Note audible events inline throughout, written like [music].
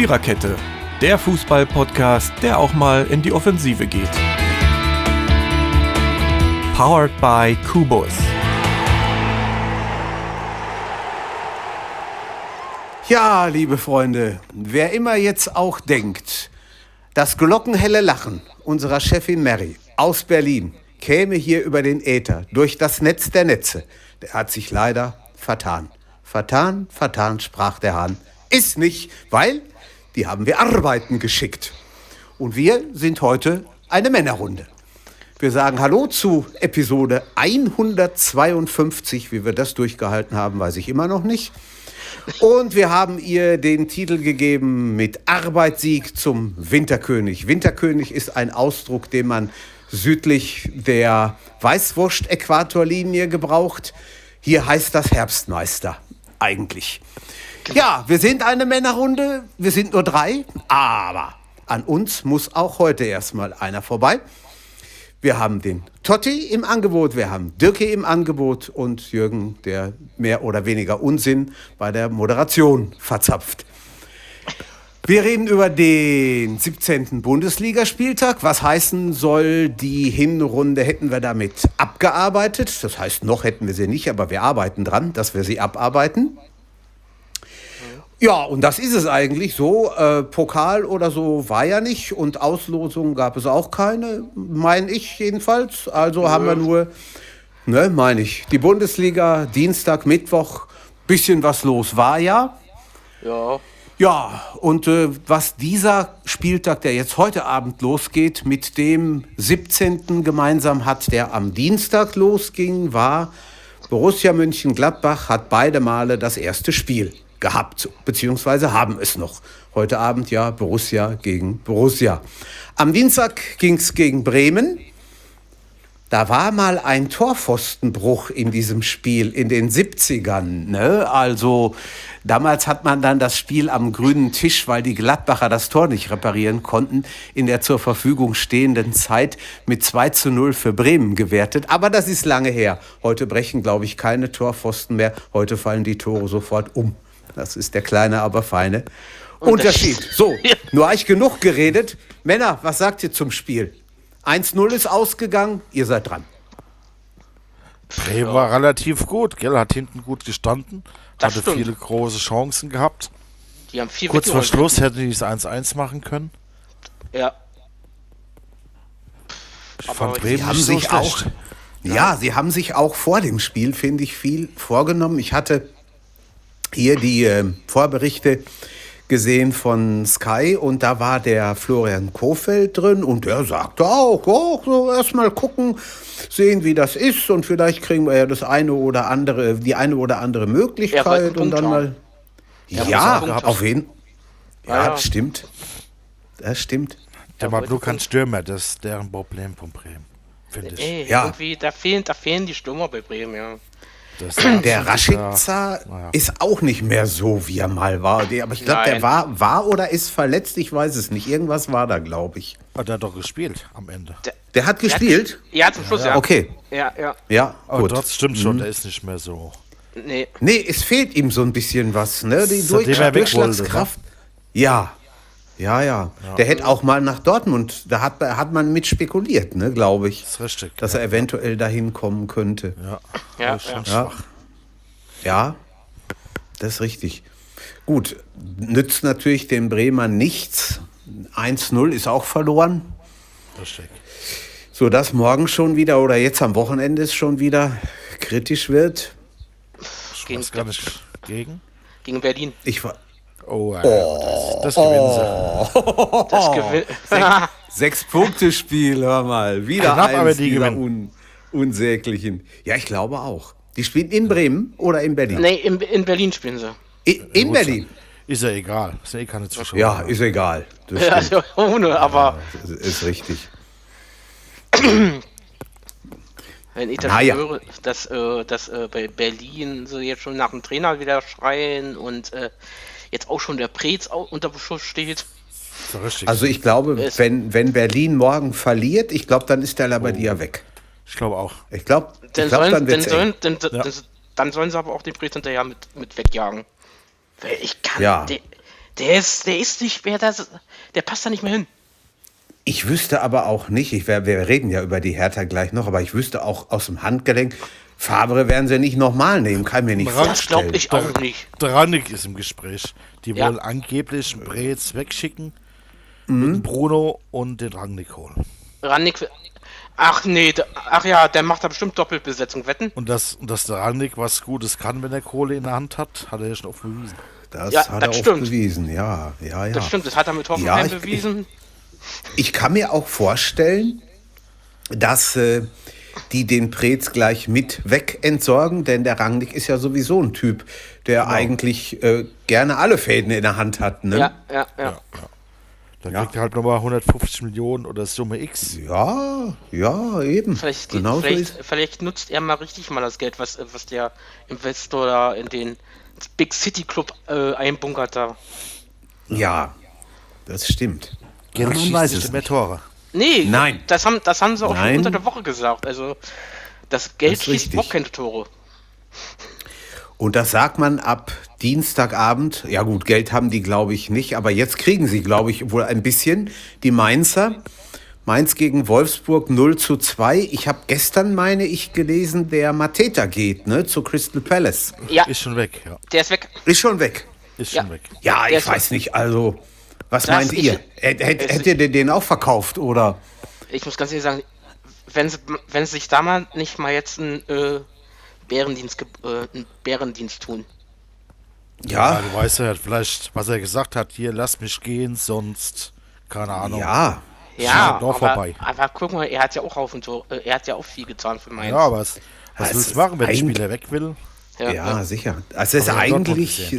Viererkette, der Fußball-Podcast, der auch mal in die Offensive geht. Powered by Kubus. Ja, liebe Freunde, wer immer jetzt auch denkt, das glockenhelle Lachen unserer Chefin Mary aus Berlin käme hier über den Äther durch das Netz der Netze, der hat sich leider vertan. Vertan, vertan, sprach der Hahn. Ist nicht, weil die haben wir arbeiten geschickt. Und wir sind heute eine Männerrunde. Wir sagen Hallo zu Episode 152. Wie wir das durchgehalten haben, weiß ich immer noch nicht. Und wir haben ihr den Titel gegeben mit Arbeitssieg zum Winterkönig. Winterkönig ist ein Ausdruck, den man südlich der Weißwurst-Äquatorlinie gebraucht. Hier heißt das Herbstmeister eigentlich. Ja, wir sind eine Männerrunde, wir sind nur drei, aber an uns muss auch heute erstmal einer vorbei. Wir haben den Totti im Angebot, wir haben Dirke im Angebot und Jürgen, der mehr oder weniger Unsinn bei der Moderation verzapft. Wir reden über den 17. Bundesligaspieltag. Was heißen soll, die Hinrunde hätten wir damit abgearbeitet. Das heißt, noch hätten wir sie nicht, aber wir arbeiten dran, dass wir sie abarbeiten. Ja, und das ist es eigentlich so. Äh, Pokal oder so war ja nicht und Auslosung gab es auch keine, meine ich jedenfalls. Also ja. haben wir nur, ne, meine ich, die Bundesliga, Dienstag, Mittwoch, bisschen was los war ja. Ja. Ja, und äh, was dieser Spieltag, der jetzt heute Abend losgeht, mit dem 17. gemeinsam hat, der am Dienstag losging, war Borussia München-Gladbach hat beide Male das erste Spiel gehabt, beziehungsweise haben es noch. Heute Abend ja Borussia gegen Borussia. Am Dienstag ging es gegen Bremen. Da war mal ein Torpfostenbruch in diesem Spiel in den 70ern. Ne? Also damals hat man dann das Spiel am grünen Tisch, weil die Gladbacher das Tor nicht reparieren konnten, in der zur Verfügung stehenden Zeit mit 2 zu 0 für Bremen gewertet. Aber das ist lange her. Heute brechen, glaube ich, keine Torpfosten mehr. Heute fallen die Tore sofort um. Das ist der kleine, aber feine Unterschied. So, [laughs] nur euch genug geredet. Männer, was sagt ihr zum Spiel? 1-0 ist ausgegangen, ihr seid dran. Bremen war relativ gut, gell? Hat hinten gut gestanden, das hatte stimmt. viele große Chancen gehabt. Die haben vier Kurz vor Schluss hätten die es 1-1 machen können. Ja. Ich fand Aber Bremen haben so sich auch. Ja. ja, sie haben sich auch vor dem Spiel, finde ich, viel vorgenommen. Ich hatte hier die äh, Vorberichte gesehen von Sky und da war der Florian Kofeld drin und der sagte auch, oh, so erstmal gucken, sehen, wie das ist und vielleicht kriegen wir ja das eine oder andere, die eine oder andere Möglichkeit und dann mal. Ja, ja auf jeden Ja, ja, das stimmt. Das stimmt. Der war nur kein Stürmer, das ist deren Problem von Bremen, finde ich. Ey, ja. Irgendwie, da fehlen, da fehlen die Stürmer bei Bremen, ja. [clears throat] Der Rashica ja. ist auch nicht mehr so, wie er mal war. Aber ich glaube, der war, war oder ist verletzt, ich weiß es nicht. Irgendwas war da, glaube ich. Aber der hat doch gespielt am Ende. Der, der hat gespielt? Hat, ja, zum Schluss, ja. ja. Okay. Ja, ja. Ja, Aber gut. das stimmt schon, mhm. der ist nicht mehr so. Nee. Nee, es fehlt ihm so ein bisschen was, ne? Die Durchschlagskraft. Ja, ja, ja, ja. Der hätte auch mal nach Dortmund, da hat, hat man mit spekuliert, ne, glaube ich. Das ist richtig. Dass ja. er eventuell dahin kommen könnte. Ja, ja, ja. ja. ja. das ist richtig. Gut, nützt natürlich den Bremern nichts. 1-0 ist auch verloren. Richtig. So dass morgen schon wieder oder jetzt am Wochenende es schon wieder kritisch wird. Gegen? Gegen Berlin. Ich war. Oh, oh, das, das gewinnen sie. Das gewinnt. [laughs] Sech, sechs Punkte Spiel, hör mal. Wieder Knapp, eins die dieser un, unsäglichen. Ja, ich glaube auch. Die spielen in Bremen oder in Berlin? Nee, in, in Berlin spielen sie. In, in Berlin? Ist ja egal. Ist ja eh keine Zuschauer. Ja, ist egal. Das ja, ohne, aber. Ja, ist, ist richtig. [clears throat] Wenn ich das naja. höre, dass, äh, dass äh, bei Berlin so jetzt schon nach dem Trainer wieder schreien und äh, jetzt auch schon der Prez unter Beschuss steht. Also ich glaube, wenn, wenn Berlin morgen verliert, ich glaube, dann ist der Labadia oh. weg. Ich glaube auch. Ich glaube, dann, glaub, sollen, dann, dann, sollen, dann, ja. dann, sollen sie aber auch den Prez hinterher mit, mit wegjagen. Weil ich kann, ja. der, Der ist, der ist nicht mehr, das, der passt da nicht mehr hin. Ich wüsste aber auch nicht, ich, wir, wir reden ja über die Hertha gleich noch, aber ich wüsste auch aus dem Handgelenk, Fabre werden sie nicht nochmal nehmen, kann mir nicht das glaube ich auch nicht. Dranik ist im Gespräch. Die ja. wollen angeblich Brez wegschicken mhm. mit Bruno und den Rangnick holen. Rangnick, ach nee, ach ja, der macht da bestimmt Doppelbesetzung, wetten? Und dass, dass der Rangnick was Gutes kann, wenn er Kohle in der Hand hat, hat er ja schon oft bewiesen. Das ja, hat das er stimmt. bewiesen, ja, ja, ja. Das stimmt, das hat er mit Hoffenheim ja, bewiesen. Ich, ich, kann mir auch vorstellen, dass äh, die den Prez gleich mit wegentsorgen, denn der Rangnick ist ja sowieso ein Typ, der genau. eigentlich äh, gerne alle Fäden in der Hand hat. Ne? Ja, ja, ja. ja, Dann ja. kriegt er halt nochmal 150 Millionen oder Summe X. Ja, ja, eben. Vielleicht, genau vielleicht, so vielleicht nutzt er mal richtig mal das Geld, was, was der Investor da in den Big City Club äh, einbunkert da. Ja, das stimmt. Geld weiß es mehr Tore. Nee, Nein. Das haben, das haben sie auch Nein. schon unter der Woche gesagt. Also das Geld das schießt auch keine Tore. Und das sagt man ab Dienstagabend. Ja gut, Geld haben die, glaube ich, nicht. Aber jetzt kriegen sie, glaube ich, wohl ein bisschen. Die Mainzer. Mainz gegen Wolfsburg 0 zu 2. Ich habe gestern, meine ich, gelesen, der Mateta geht, ne, zu Crystal Palace. Ja. Ist schon weg, ja. Der ist weg. Ist schon weg. Ist ja. schon weg. Ja, ich weiß nicht, also was das meint ihr? Hätt, hätt, hättet ihr den auch verkauft oder? Ich muss ganz ehrlich sagen, wenn sie, wenn sie sich da mal nicht mal jetzt einen äh, Bärendienst, äh, einen Bärendienst tun. Ja. ja. Du weißt ja vielleicht, was er gesagt hat, hier lass mich gehen, sonst keine Ahnung. Ja. Ja, aber, vorbei. aber guck mal, er hat ja auch auf und so, äh, er hat ja auch viel getan für Mainz. Ja, was, was willst du machen, wenn der Spieler weg will? Ja, ja, sicher. Also es ist eigentlich,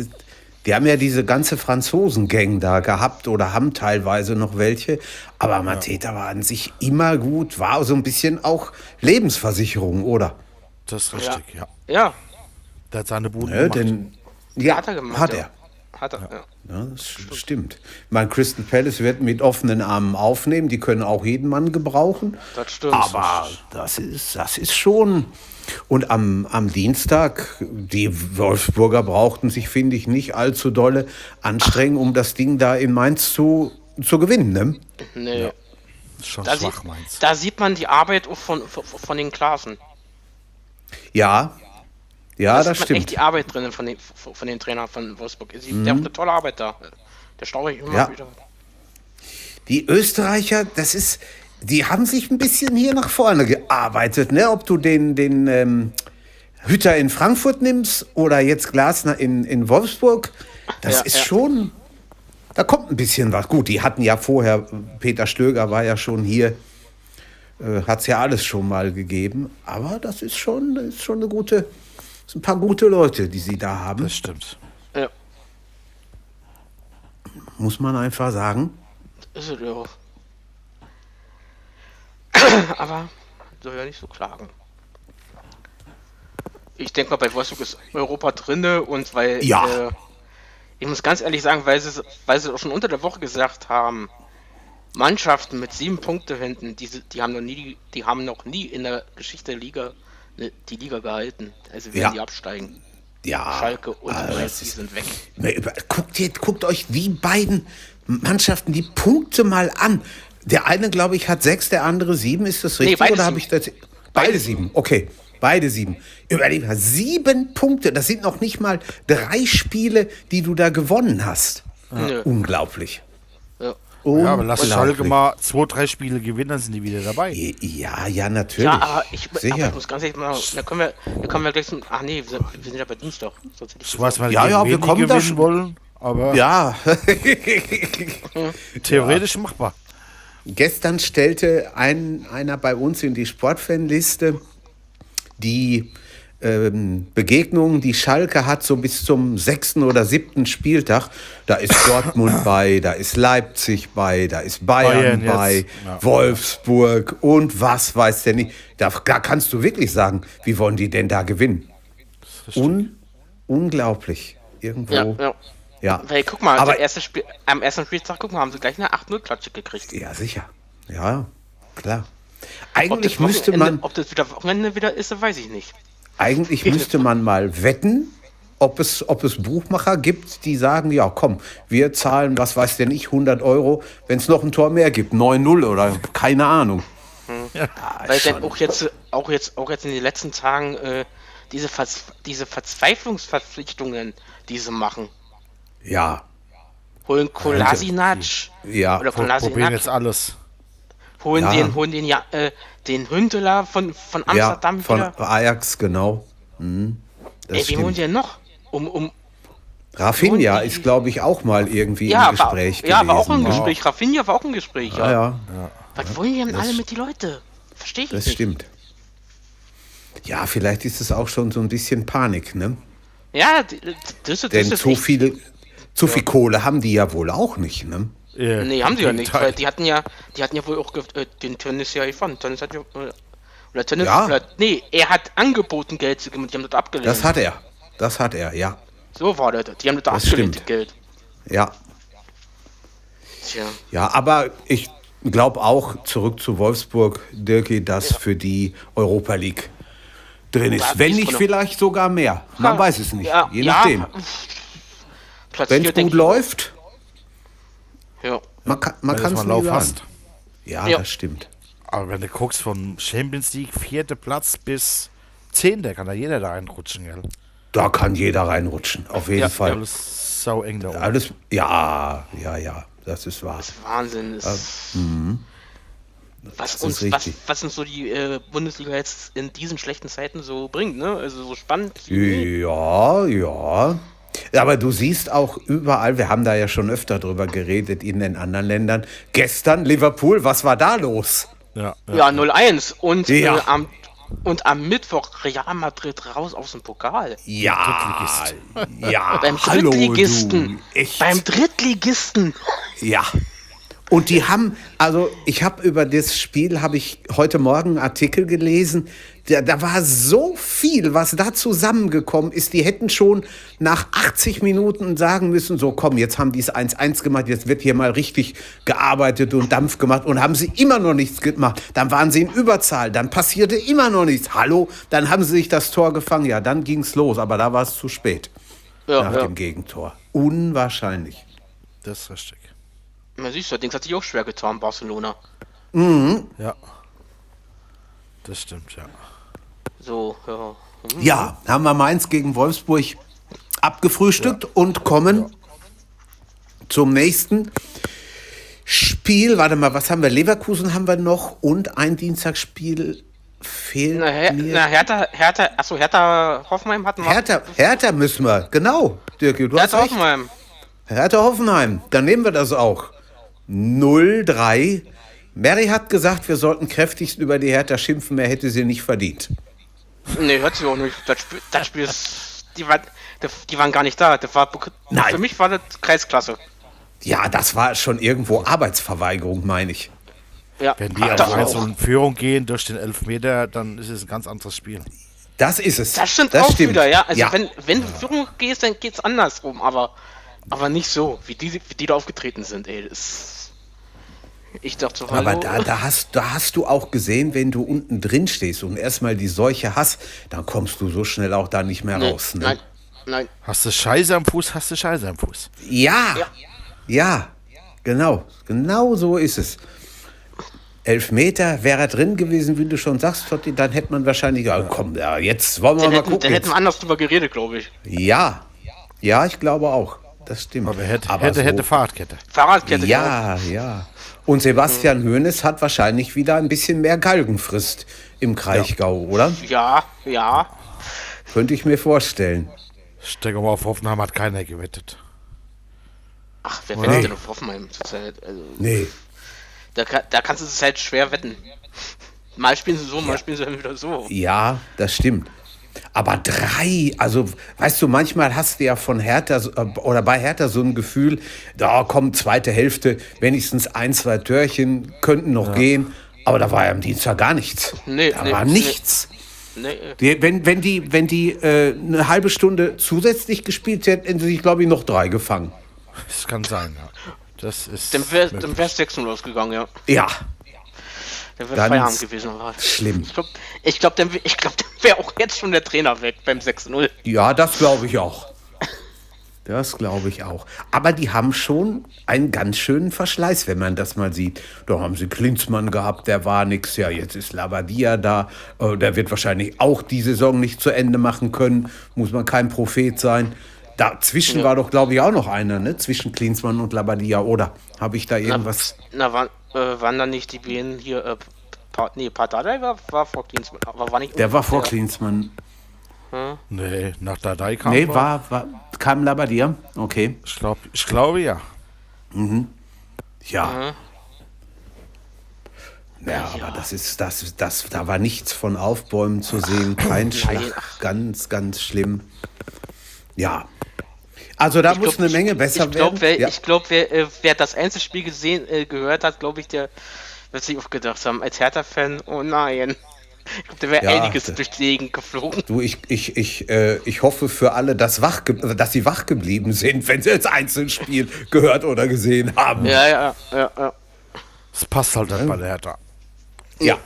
die haben ja diese ganze Franzosen-Gang da gehabt oder haben teilweise noch welche. Aber Mateta war an sich immer gut, war so ein bisschen auch Lebensversicherung, oder? Das ist richtig, ja. Ja. ja. Der hat seine Bude ja, gemacht. Denn, ja, hat er gemacht. Hat er. Hat er, ja. ja. das stimmt. Mein Crystal Palace wird mit offenen Armen aufnehmen. Die können auch jeden Mann gebrauchen. Das stimmt. Aber das ist, das ist schon und am, am Dienstag, die Wolfsburger brauchten sich, finde ich, nicht allzu dolle anstrengen, um das Ding da in Mainz zu, zu gewinnen. Ne? Nee. Ja. Schon da schwach, sieht, Mainz. Da sieht man die Arbeit von, von, von den Klassen. Ja, ja, da das stimmt. echt die Arbeit drin von den, von den Trainern von Wolfsburg. Sie, mhm. Der hat eine tolle Arbeit da. Der staue ich immer ja. wieder. Die Österreicher, das ist, die haben sich ein bisschen hier nach vorne gearbeitet. Ne? Ob du den, den ähm, Hütter in Frankfurt nimmst oder jetzt Glasner in, in Wolfsburg, das ja, ist ja. schon, da kommt ein bisschen was. Gut, die hatten ja vorher, Peter Stöger war ja schon hier, äh, hat es ja alles schon mal gegeben. Aber das ist schon, das ist schon eine gute, sind ein paar gute Leute, die sie da haben. Das stimmt. Ja. Muss man einfach sagen. Ist es ja auch. [coughs] aber soll ja nicht so klagen. Ich denke mal, bei Wolfsburg ist Europa drinne und weil ja. Äh, ich muss ganz ehrlich sagen, weil sie, weil sie auch schon unter der Woche gesagt haben, Mannschaften mit sieben Punkte hinten, die, die haben noch nie, die haben noch nie in der Geschichte der Liga ne, die Liga gehalten. Also werden ja. die absteigen. Ja. Schalke und also die sind weg. Guckt, ihr, guckt euch die beiden Mannschaften die Punkte mal an. Der eine, glaube ich, hat sechs, der andere sieben. Ist das richtig? Nee, oder habe ich das? Beide, beide sieben. Okay. Beide sieben. Überleg mal, sieben Punkte. Das sind noch nicht mal drei Spiele, die du da gewonnen hast. Ja. Unglaublich. Ja. ja, aber lass Schalke mal zwei, drei Spiele gewinnen, dann sind die wieder dabei. Ja, ja, natürlich. Ja, aber ich, Sicher. Aber ich muss ganz ehrlich mal, da können wir, da können wir gleich zum, ach nee, wir sind, wir sind ja bei Dienstag. Ich weiß, weil ja, ja, wir kommen da schon. wollen, aber. Ja. [laughs] [laughs] Theoretisch ja. machbar. Gestern stellte ein, einer bei uns in die Sportfanliste die ähm, Begegnungen, die Schalke hat, so bis zum sechsten oder siebten Spieltag. Da ist [coughs] Dortmund bei, da ist Leipzig bei, da ist Bayern, Bayern bei, ja. Wolfsburg und was weiß der nicht. Da, da, kannst du wirklich sagen, wie wollen die denn da gewinnen? Un unglaublich. Irgendwo. Ja, ja. Ja. Weil, guck mal, aber erste Spiel, am ersten Spieltag, guck mal, haben sie gleich eine 8-0-Klatsche gekriegt. Ja, sicher. Ja, klar. Eigentlich müsste man. Ob das wieder Wochenende wieder ist, weiß ich nicht. Eigentlich müsste man mal wetten, ob es, ob es Buchmacher gibt, die sagen, ja komm, wir zahlen, was weiß denn ich, 100 Euro, wenn es noch ein Tor mehr gibt, 9-0 oder keine Ahnung. Ja, Weil dann auch jetzt, auch jetzt, auch jetzt in den letzten Tagen äh, diese, Vers diese Verzweiflungsverpflichtungen, die sie machen. Ja. Holen Kolasinac Ja. oder Probieren Kolasinac, jetzt alles. holen Ja. den, holen den ja, äh, den Hündeler von, von Amsterdam ja, von wieder. Ajax, genau. Mhm. Das Ey, wen holen die denn noch? Um, um, Rafinha und ist, glaube ich, auch mal irgendwie ja, im war, Gespräch ja, gewesen. war auch im? Gespräch. Rafinha war auch im Gespräch, ja. Ja, ja, Was wollen die denn alle mit die Leute? Verstehe ich das nicht. stimmt. Ja, vielleicht ist es auch schon so ein bisschen Panik, ne? Ja, das, das Denn ist echt- viel, zu viel Kohle haben die ja wohl auch nicht, ne? Ja, Nee, haben sie ja nicht, weil die hatten ja, die hatten ja wohl auch äh, den Tönnis ja gefunden. Tönnis hat ja, äh, oder Tönnis, Ja. oder, nee, er hat angeboten, Geld zu geben und die haben das abgelehnt. Das hat er. Das hat er, ja. so war das. Die haben das, Das abgelehnt, stimmt. Geld. Ja. Tja. Ja, aber ich glaube auch, zurück zu Wolfsburg, Dirki, dass für die Europa League drin ist. Ja, Wenn nicht vielleicht sogar mehr. Man Ja, weiß es nicht. ja, Je ja, nachdem. Wenn es gut läuft, Ja. man kann man es mal nie Lauf hast. Ja, Ja. das stimmt. Aber wenn du guckst von Champions League, vierter Platz bis zehnter, kann da jeder da reinrutschen, gell? Da kann jeder reinrutschen, auf jeden Ja, Fall. Alles sau eng da oben. Alles, ja, ja, ja, das ist wahr. Das ist Wahnsinn. Das was, Mhm. Das ist uns, was, was uns so die äh, Bundesliga jetzt in diesen schlechten Zeiten so bringt, ne? Also so spannend. Ja, ja. Aber du siehst auch überall, wir haben da ja schon öfter drüber geredet in den anderen Ländern. Gestern Liverpool, was war da los? Ja, ja. Ja, 0-1. Und, Ja. äh, am, und am Mittwoch Real Madrid raus aus dem Pokal. Ja, ja, Beim hallo Drittligisten. du. Echt? Beim Drittligisten. Ja. Und die haben, also ich habe über das Spiel, habe ich heute Morgen einen Artikel gelesen, da, da war so viel, was da zusammengekommen ist. Die hätten schon nach 80 Minuten sagen müssen, so komm, jetzt haben die es 1-1 gemacht, jetzt wird hier mal richtig gearbeitet und Dampf gemacht und haben sie immer noch nichts gemacht. Dann waren sie in Überzahl, dann passierte immer noch nichts. Hallo, dann haben sie sich das Tor gefangen, ja, dann ging es los, aber da war es zu spät Ja, nach ja. dem Gegentor. Unwahrscheinlich. Das ist richtig. Man siehst du, Dings hat sich auch schwer getan, Barcelona. Ja. Das stimmt, ja. So, ja. Hm. Ja, haben wir Mainz gegen Wolfsburg abgefrühstückt und kommen zum nächsten Spiel. Warte mal, was haben wir? Leverkusen haben wir noch und ein Dienstagsspiel fehlt Na, Her mir. na Hertha, Hertha, achso, Hertha Hoffenheim hatten wir. Hertha, Hertha müssen wir, genau, Dirk, du hast Hertha recht. Hoffenheim. Hertha Hoffenheim, dann nehmen wir das auch. 0-3. Mary hat gesagt, wir sollten kräftigst über die Hertha schimpfen, mehr hätte sie nicht verdient. Nee, hört sich auch nicht. Das Spiel, das Spiel ist. Die, war, die, die waren gar nicht da. Das war, Nein. Für mich war das Kreisklasse. Ja, das war schon irgendwo Arbeitsverweigerung, meine ich. Ja, Wenn die das, eins auch. in Führung gehen durch den Elfmeter, dann ist es ein ganz anderes Spiel. Das ist es. das stimmt auch wieder, ja. Also ja. wenn, wenn du in Führung gehst, dann geht's andersrum, aber, aber nicht so, wie die, wie die da aufgetreten sind, ey. Das, ich dachte so, Aber hallo. da, da, hast, da hast du auch gesehen, wenn du unten drin stehst und erstmal die Seuche hast, dann kommst du so schnell auch da nicht mehr nee, raus. Ne? Nein, nein. Hast du Scheiße am Fuß, hast du Scheiße am Fuß. Ja, Ja. ja, genau. Genau so ist es. Elfmeter wäre er drin gewesen, wie du schon sagst, Totti, dann hätte man wahrscheinlich, ja, komm, ja, jetzt wollen wir Dann mal hätten, dann gucken. hätten wir anders drüber geredet, glaube ich. Ja, ja, ich glaube auch. Das stimmt. Aber hätte, Aber hätte, so- hätte Fahrradkette. Fahrradkette, Ja, ja. Und Sebastian Hoeneß hat wahrscheinlich wieder ein bisschen mehr Galgenfrist im Kraichgau, oder? genau. Ja, ja. Könnte ich mir vorstellen. Ich denke mal, auf Hoffenheim hat keiner gewettet. Ach, wer Nee. wettet denn auf Hoffenheim zurzeit? Also, Nee. da, kann- da kannst du es halt schwer wetten. Mal spielen sie so, mal spielen sie dann wieder so. Ja, das stimmt. Aber drei, also weißt du, manchmal hast du ja von Hertha so- äh, oder bei Hertha so ein Gefühl, da kommt zweite Hälfte, wenigstens ein, zwei Törchen könnten noch gehen. Aber da war ja am Dienstag gar nichts. Nee, da nee, war nichts. Nee, Die, wenn, wenn die, wenn die äh, eine halbe Stunde zusätzlich gespielt hätten, hätten sie sich, glaube ich, noch drei gefangen. Das kann sein, ja. Das ist. dann wäre wär's 6-0 ausgegangen, ja. Ja, Wäre Ganz Feierabend gewesen. Aber schlimm. Ich glaube, ich glaub, dann, glaub, dann wäre auch jetzt schon der Trainer weg beim 6-0. ja, das glaube ich auch. Das glaube ich auch. Aber die haben schon einen ganz schönen Verschleiß, wenn man das mal sieht. Da haben sie Klinsmann gehabt, der war nix. Ja, jetzt ist Labadia da. Äh, Der wird wahrscheinlich auch die Saison nicht zu Ende machen können. Muss man kein Prophet sein. Dazwischen war doch, glaube ich, auch noch einer, ne? Zwischen Klinsmann und Labadia. Oder habe ich da irgendwas? Na, waren, äh, waren dann nicht die beiden hier, äh, pa nee, Pardadei war, war vor Klinsmann, aber war nicht... Der war vor Klinsmann. Nee, nach Dadai kam Nee, er. war, war, kam Labadia? Okay. Ich, glaub, ich glaube ja. Ja. Ja, aber das ist, das, das, da war nichts von Aufbäumen zu sehen, kein Schlag, ganz, ganz schlimm. Ja. Also da Ich muss glaub, eine Menge besser ich glaub, werden. Wer, ja. Ich glaube, wer, äh, wer das Einzelspiel gesehen, äh, gehört hat, glaube ich, der wird sich auch gedacht haben, als Hertha-Fan, oh nein. Ich glaube, der wäre Ja, einiges durch die Gegend geflogen. Du, ich, ich, ich, äh, ich hoffe für alle, dass, wach dass sie wach geblieben sind, [laughs] wenn sie das Einzelspiel gehört oder gesehen haben. Ja, ja, ja, ja. Das passt halt nicht bei der Hertha. Ja,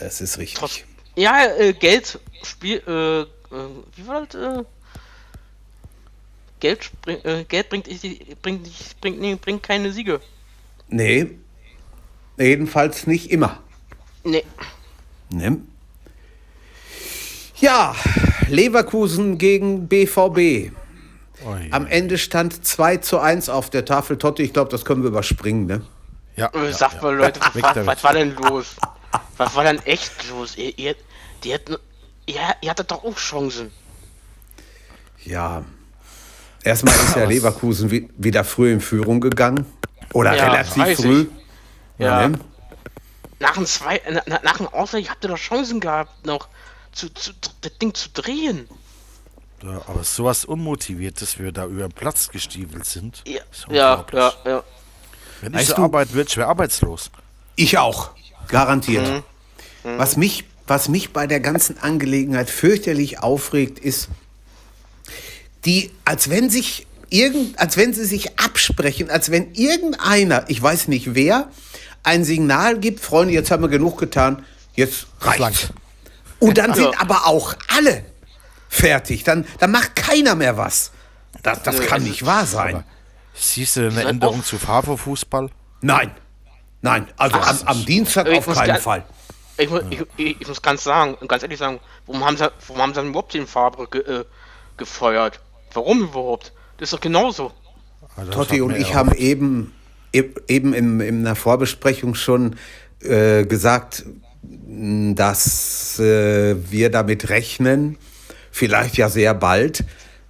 das ist richtig. Trotz, ja, äh, Geld, Spiel, äh, äh, wie war das? Geld, äh, Geld bringt, bringt, nicht- bringt, nee, bringt keine Siege. Nee, jedenfalls nicht immer. Nee. Ne? Ja, Leverkusen gegen BVB. Ui. Am Ende stand 2 zu 1 auf der Tafel. Totti, ich glaube, das können wir überspringen. Ne? Ja, Äh, ja, Sagt ja. mal, Leute, was, was, war denn los? Was war denn echt los? Ihr, ihr, die hätten, ihr, ihr hattet doch auch Chancen. Ja. Erstmal ist ja [laughs] Leverkusen wi- wieder früh in Führung gegangen. Oder Ja, relativ früh. Ja. Nach dem zwei, na, na- nach dem Ausgleich habt ihr doch Chancen gehabt, noch zu, zu, das Ding zu drehen. Ja, aber sowas unmotiviert, dass wir da über den Platz gestiefelt sind. Ja, ist ja, unglaublich. ja, ja. Wenn ich so würde, ich wäre arbeitslos. Ich auch. Garantiert. Mhm. Was, mich, was mich bei der ganzen Angelegenheit fürchterlich aufregt, ist, die, als wenn sich irgend, als wenn sie sich absprechen, als wenn irgendeiner, ich weiß nicht wer, ein Signal gibt, Freunde, jetzt haben wir genug getan, jetzt reicht's. Und dann sind aber auch alle fertig. Dann, dann macht keiner mehr was. Das, das kann nicht wahr sein. Siehst du eine Änderung zu Favre-Fußball? Nein. Nein, also am, am Dienstag auf muss keinen Fall. Ich, mu- ich, ich, muss ganz sagen, ganz ehrlich sagen, warum haben sie, warum haben sie denn überhaupt den Fabre ge, äh, gefeuert? Warum überhaupt? Das ist doch genauso. Das Totti und ich haben eben, e- eben in, in einer Vorbesprechung schon äh, gesagt, dass äh, wir damit rechnen, vielleicht ja sehr bald,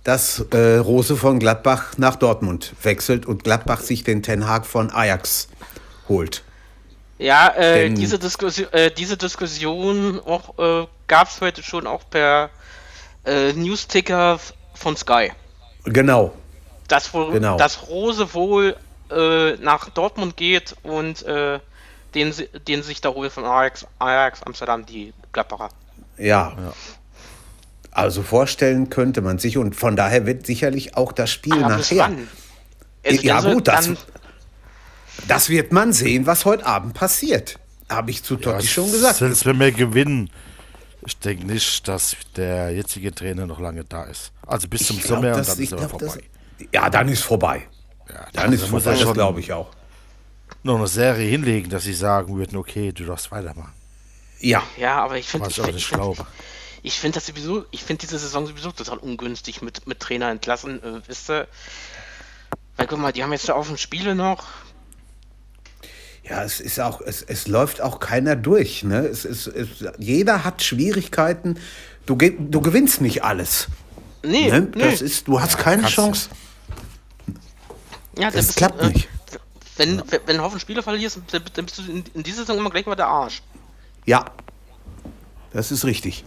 dass äh, Rose von Gladbach nach Dortmund wechselt und Gladbach sich den Ten Hag von Ajax holt. Ja, äh, diese, Diskussion, äh, diese Diskussion auch, äh, gab es heute schon auch per äh, Newsticker von Sky. Genau. Dass, wohl, Genau. dass Rose wohl äh, nach Dortmund geht und äh, den, den sich da holt von Ajax, Ajax Amsterdam, die Gladbacher. Ja. Also vorstellen könnte man sich und von daher wird sicherlich auch das Spiel Aber bis nachher. wann? Also, ja also gut, das, das wird man sehen, was heute Abend passiert. Habe ich zu Totti schon gesagt. Selbst wenn wir gewinnen, ich denke nicht, dass der jetzige Trainer noch lange da ist. Also bis zum glaub, Sommer und das- dann ich ist er glaub, das- vorbei. Ja, dann ist vorbei. Ja, Dann ist also muss vorbei, er das schon glaube ich auch. noch eine Serie hinlegen, dass sie sagen würden, okay, du darfst weitermachen. Ja, Ja, aber ich finde, Was ich ich auch finde, nicht glaube. ich finde das sowieso, ich finde diese Saison sowieso total ungünstig mit, mit Trainer entlassen, äh, wisst ihr? Weil guck mal, die haben jetzt da auf dem Spiele noch. Ja, es ist auch, es, es läuft auch keiner durch. Ne? Es ist, es, jeder hat Schwierigkeiten. Du, ge- du gewinnst nicht alles. Nee, Ne? nee. Das ist, du hast keine du. Chance. ja, das bist klappt äh, nicht. Wenn, wenn, wenn du einen Haufen Spiele verlierst, dann bist du in, in dieser Saison immer gleich mal der Arsch. Ja, das ist richtig.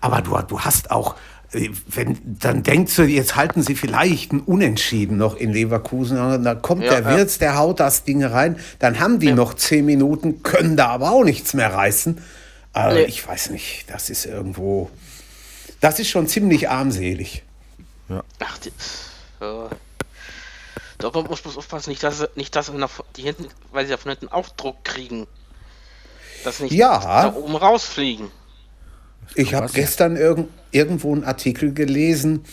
Aber du, du hast auch, wenn, dann denkst du, jetzt halten sie vielleicht ein Unentschieden noch in Leverkusen. und Da kommt Ja, der ja. Wirtz, der haut das Ding rein. Dann haben die noch zehn Minuten, können da aber auch nichts mehr reißen. Aber Nee. ich weiß nicht, das ist irgendwo, das ist schon ziemlich armselig. Ach, die, äh, doch man muss bloß aufpassen, nicht dass, sie- nicht, dass die hinten, weil sie ja von hinten auch Druck kriegen. Dass nicht Ja. da oben rausfliegen. Ich habe ja. gestern, irgend, irgendwo einen Artikel gelesen,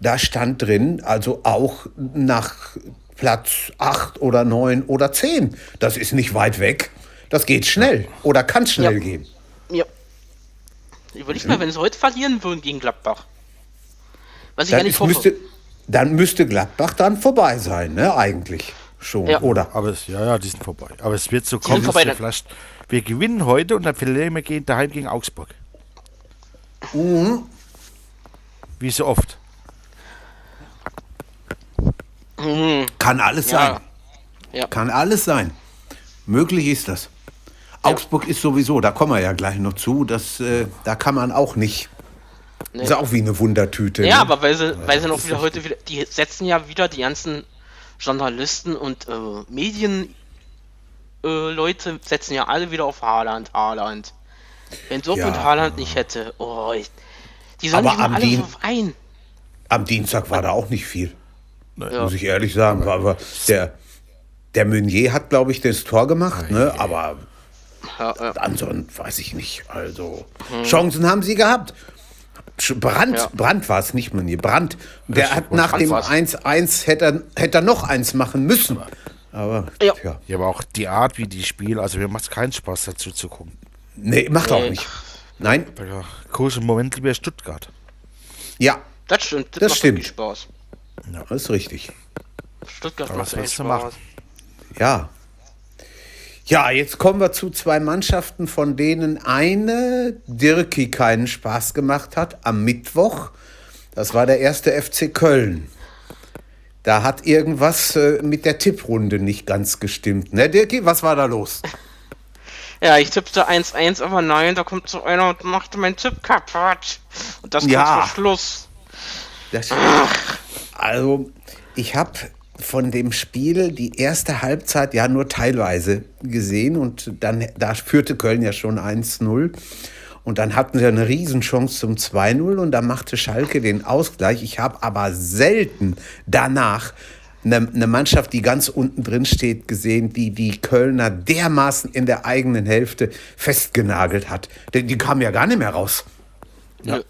da stand drin, also auch nach Platz 8 oder 9 oder 10. Das ist nicht weit weg. Das geht schnell oder kann schnell Ja. gehen. Ja. Überleg mal, wenn sie heute verlieren würden gegen Gladbach. Was ich Dann, ja nicht hoffe. müsste, dann müsste Gladbach dann vorbei sein, ne? Eigentlich schon, Ja. oder? Aber es, ja, ja, die sind vorbei. Aber es wird so kommen, dass wir vielleicht, wir gewinnen heute und dann verlieren wir gehen daheim gegen Augsburg. Mhm. Wie so oft. Kann alles Ja. sein. Ja. Kann alles sein. Möglich ist das. Augsburg ist sowieso, da kommen wir ja gleich noch zu, das, äh, da kann man auch nicht. Ist auch wie eine Wundertüte. Ja, ne? aber weil sie, weil sie noch wieder heute wieder, die setzen ja wieder die ganzen Journalisten und äh, Medien äh, Leute setzen ja alle wieder auf Haaland, Haaland. Wenn Dortmund Ja. Haaland nicht hätte, oh, ich, die sollen Aber am alle Dien- ein. Am Dienstag war da auch nicht viel, Ja. muss ich ehrlich sagen. Aber der, der Meunier hat, glaube ich, das Tor gemacht, ne? aber Ja, ja. ansonsten weiß ich nicht. Also, Chancen haben sie gehabt. Brand, Ja. Brand war es nicht Meunier, Brand. Der hat nach Brandt dem war's. 1-1 hätte er, hätte er noch eins machen müssen. Aber, Ja. ja. Ja, aber auch die Art, wie die spielen, also mir macht es keinen Spaß dazu zu gucken. Nee, macht auch Nee. nicht. Nein, im Moment lieber Stuttgart. ja, Das stimmt, das, Das macht stimmt. wirklich Spaß. das ist richtig. Stuttgart Aber macht was echt Spaß. machen? Ja. Ja, jetzt kommen wir zu zwei Mannschaften, von denen eine Dirki keinen Spaß gemacht hat am Mittwoch. Das war der erste FC Köln. Da hat irgendwas äh, mit der Tipprunde nicht ganz gestimmt. Ne, Dirki, was war da los? [laughs] Ja, ich tippte 1-1, aber nein, da kommt so einer und macht meinen Tipp kaputt. Und das Ja. kurz vor Schluss. Das, also, ich habe von dem Spiel die erste Halbzeit ja nur teilweise gesehen und dann da führte Köln ja schon 1-0 und dann hatten sie eine Riesenchance zum 2-0 und da machte Schalke den Ausgleich. Ich habe aber selten danach eine, eine Mannschaft, die ganz unten drin steht, gesehen, die die Kölner dermaßen in der eigenen Hälfte festgenagelt hat. Die, die kamen ja gar nicht mehr raus. Nö.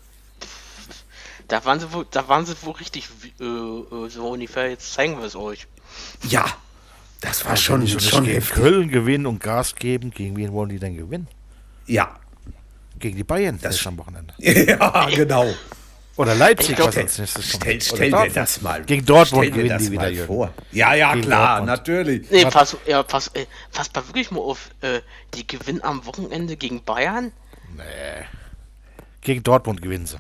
Da waren sie wohl, da waren sie wohl richtig äh, äh, so ungefähr, jetzt zeigen wir es euch. Ja, das war Wenn schon, die so nicht schon gegen heftig. Köln gewinnen und Gas geben, gegen wen wollen die denn gewinnen? Ja, Gegen die Bayern Das- das am Wochenende. [laughs] Ja, genau. Oder Leipzig, Ich glaub, was als nächstes kommt. Stell, Oder stell dir das mal. Gegen Dortmund gewinnen das die wieder, mal Jürgen. vor. Ja, ja, Gegen klar, Dortmund. natürlich. Nee, pass, ja, pass, äh, pass mal wirklich mal auf, äh, die gewinnen am Wochenende gegen Bayern? Gegen Dortmund gewinnen sie.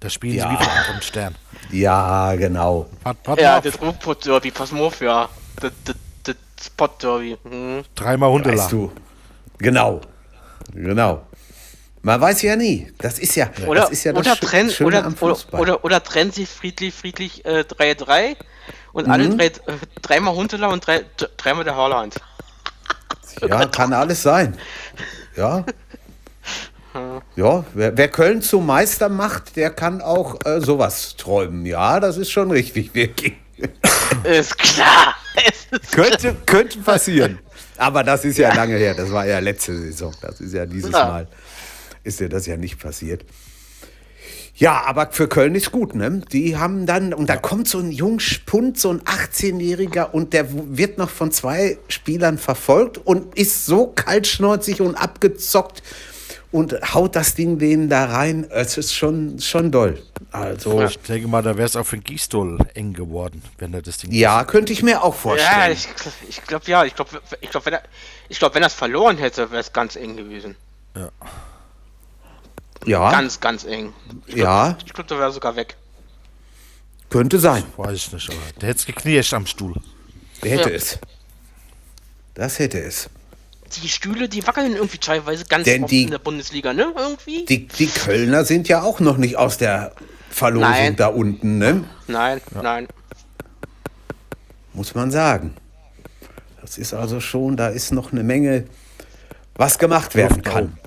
Da spielen Ja. sie wie von anderen Stern. Ja, genau. Wart, wart Ja, mal das auf. Ruhrpott Derby, pass mal auf, ja. Das, das, das Spot Derby. Hm. Dreimal Weißt Hundela. du. Genau. Genau. Man weiß ja nie. Das ist ja, Oder, das ist ja das oder, Schöne oder, am oder, Fußball. oder, oder trennen sie friedlich, friedlich äh, 3-3 und alle Mhm. drei, äh, dreimal Huntela und drei, dreimal der Haaland. ja, kann alles sein. Ja. [laughs] Ja, wer, wer Köln zum Meister macht, der kann auch äh, sowas träumen. Ja, das ist schon richtig. Wirklich. [laughs] Ist klar. Es ist Könnte, könnte passieren. Aber das ist ja lange her. Das war ja letzte Saison. Das ist ja dieses Ja. Mal. Ist ja das ja nicht passiert. Ja, aber für Köln ist gut, ne? Die haben dann, und da kommt so ein Jungspund, so ein 18-Jähriger, und der wird noch von zwei Spielern verfolgt und ist so kaltschnäuzig und abgezockt und haut das Ding denen da rein. Es ist schon, schon doll. Also, Ich denke mal, da wäre es auch für den Gistol eng geworden, wenn er das Ding. ja, könnte ich mir auch Ja, vorstellen. ich, ich glaube ja, ich glaube, ich glaube, wenn er, ich glaube, wenn er es verloren hätte, wäre es ganz eng gewesen. ja, Ganz, ganz eng. Ich glaub, Ja. Ich glaube, da wäre sogar weg. könnte sein. Weiß ich nicht, aber der hätte es geknirscht am Stuhl. Der hätte Ja. es. Das hätte es. Die Stühle, die wackeln irgendwie teilweise ganz Denn oft die- in der Bundesliga, ne? Irgendwie? Die, die Kölner sind ja auch noch nicht aus der Verlosung Nein. da unten, ne? Nein, nein. Muss man sagen. Das ist also schon, da ist noch eine Menge, was gemacht werden kann.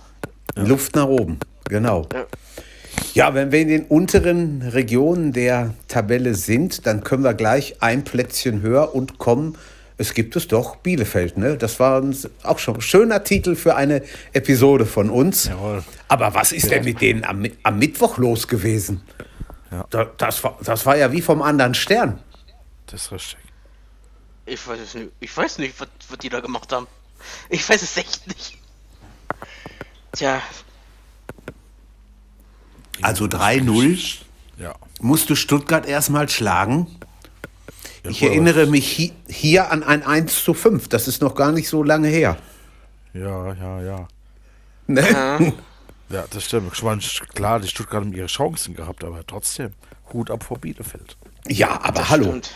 Luft nach oben, genau. Ja. Ja, wenn wir in den unteren Regionen der Tabelle sind, dann können wir gleich ein Plätzchen höher und kommen Es gibt es doch, Bielefeld, ne? Das war ein, auch schon ein schöner Titel für eine Episode von uns. Jawohl. Aber was ist denn mit denen am, am Mittwoch los gewesen? Ja. Da, das, war, das war ja wie vom anderen Stern. Das ist richtig. Ich weiß es nicht. Ich weiß nicht, was, was die da gemacht haben. Ich weiß es echt nicht. Tja, Also 3-0 Ja. musste Stuttgart erstmal schlagen. Ich erinnere mich hi hier an ein 1 zu 5. Das ist noch gar nicht so lange her. Ja, ja, ja. Ne? [laughs] Ja, das stimmt. Ich meine, klar, die Stuttgart haben ihre Chancen gehabt, aber trotzdem, Hut ab vor Bielefeld. Ja, aber hallo. stimmt.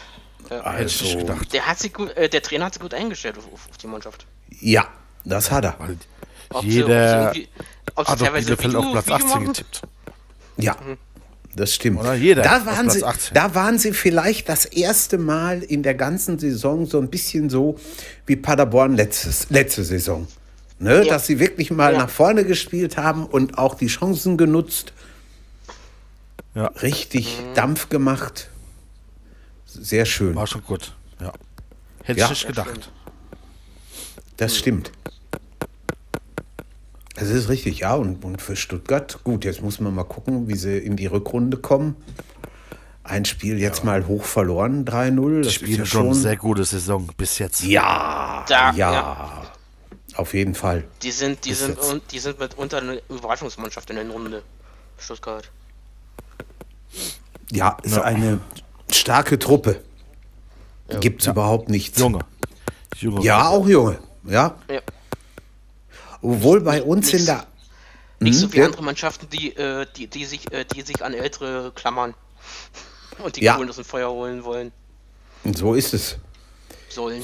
Hätte ich nicht Also, gedacht. Der hat sich gut, äh, der Trainer hat sich gut eingestellt auf, auf, auf die Mannschaft. ja, das hat er. Weil Ob sie- jeder ob sie ob sie hat teilweise Bielefeld auf Platz Video 18 machen? getippt. Ja, das stimmt. Oder jeder da, waren sie, 18. da waren sie vielleicht das erste Mal in der ganzen Saison so ein bisschen so wie Paderborn letztes, letzte Saison. Ne? Ja. Dass sie wirklich mal Ja. nach vorne gespielt haben und auch die Chancen genutzt. Ja, Richtig Mhm. Dampf gemacht. Sehr schön. war schon gut. Ja. Hätte Ja. ich nicht gedacht. Das stimmt. Das ist richtig, ja. Und, und für Stuttgart, gut, jetzt muss man mal gucken, wie sie in die Rückrunde kommen. Ein Spiel jetzt mal hoch verloren, 3-0. Die Das ist spielen ja schon eine sehr gute Saison bis jetzt. ja, Da, ja, ja. Auf jeden Fall. Die sind, die Bis sind, und die sind mitunter eine Überraschungsmannschaft in der Runde. Stuttgart. Ja, ist eine starke Truppe. Gibt es überhaupt nichts. Junge. Junge. Ja, auch Junge. Ja. Ja. Obwohl bei uns in Nix. der. Nicht Hm, so wie ja. andere Mannschaften, die, äh, die, die, sich, äh, die sich an ältere klammern. [laughs] Und die Ja. Kohlen aus dem Feuer holen wollen. So ist es. Sollen.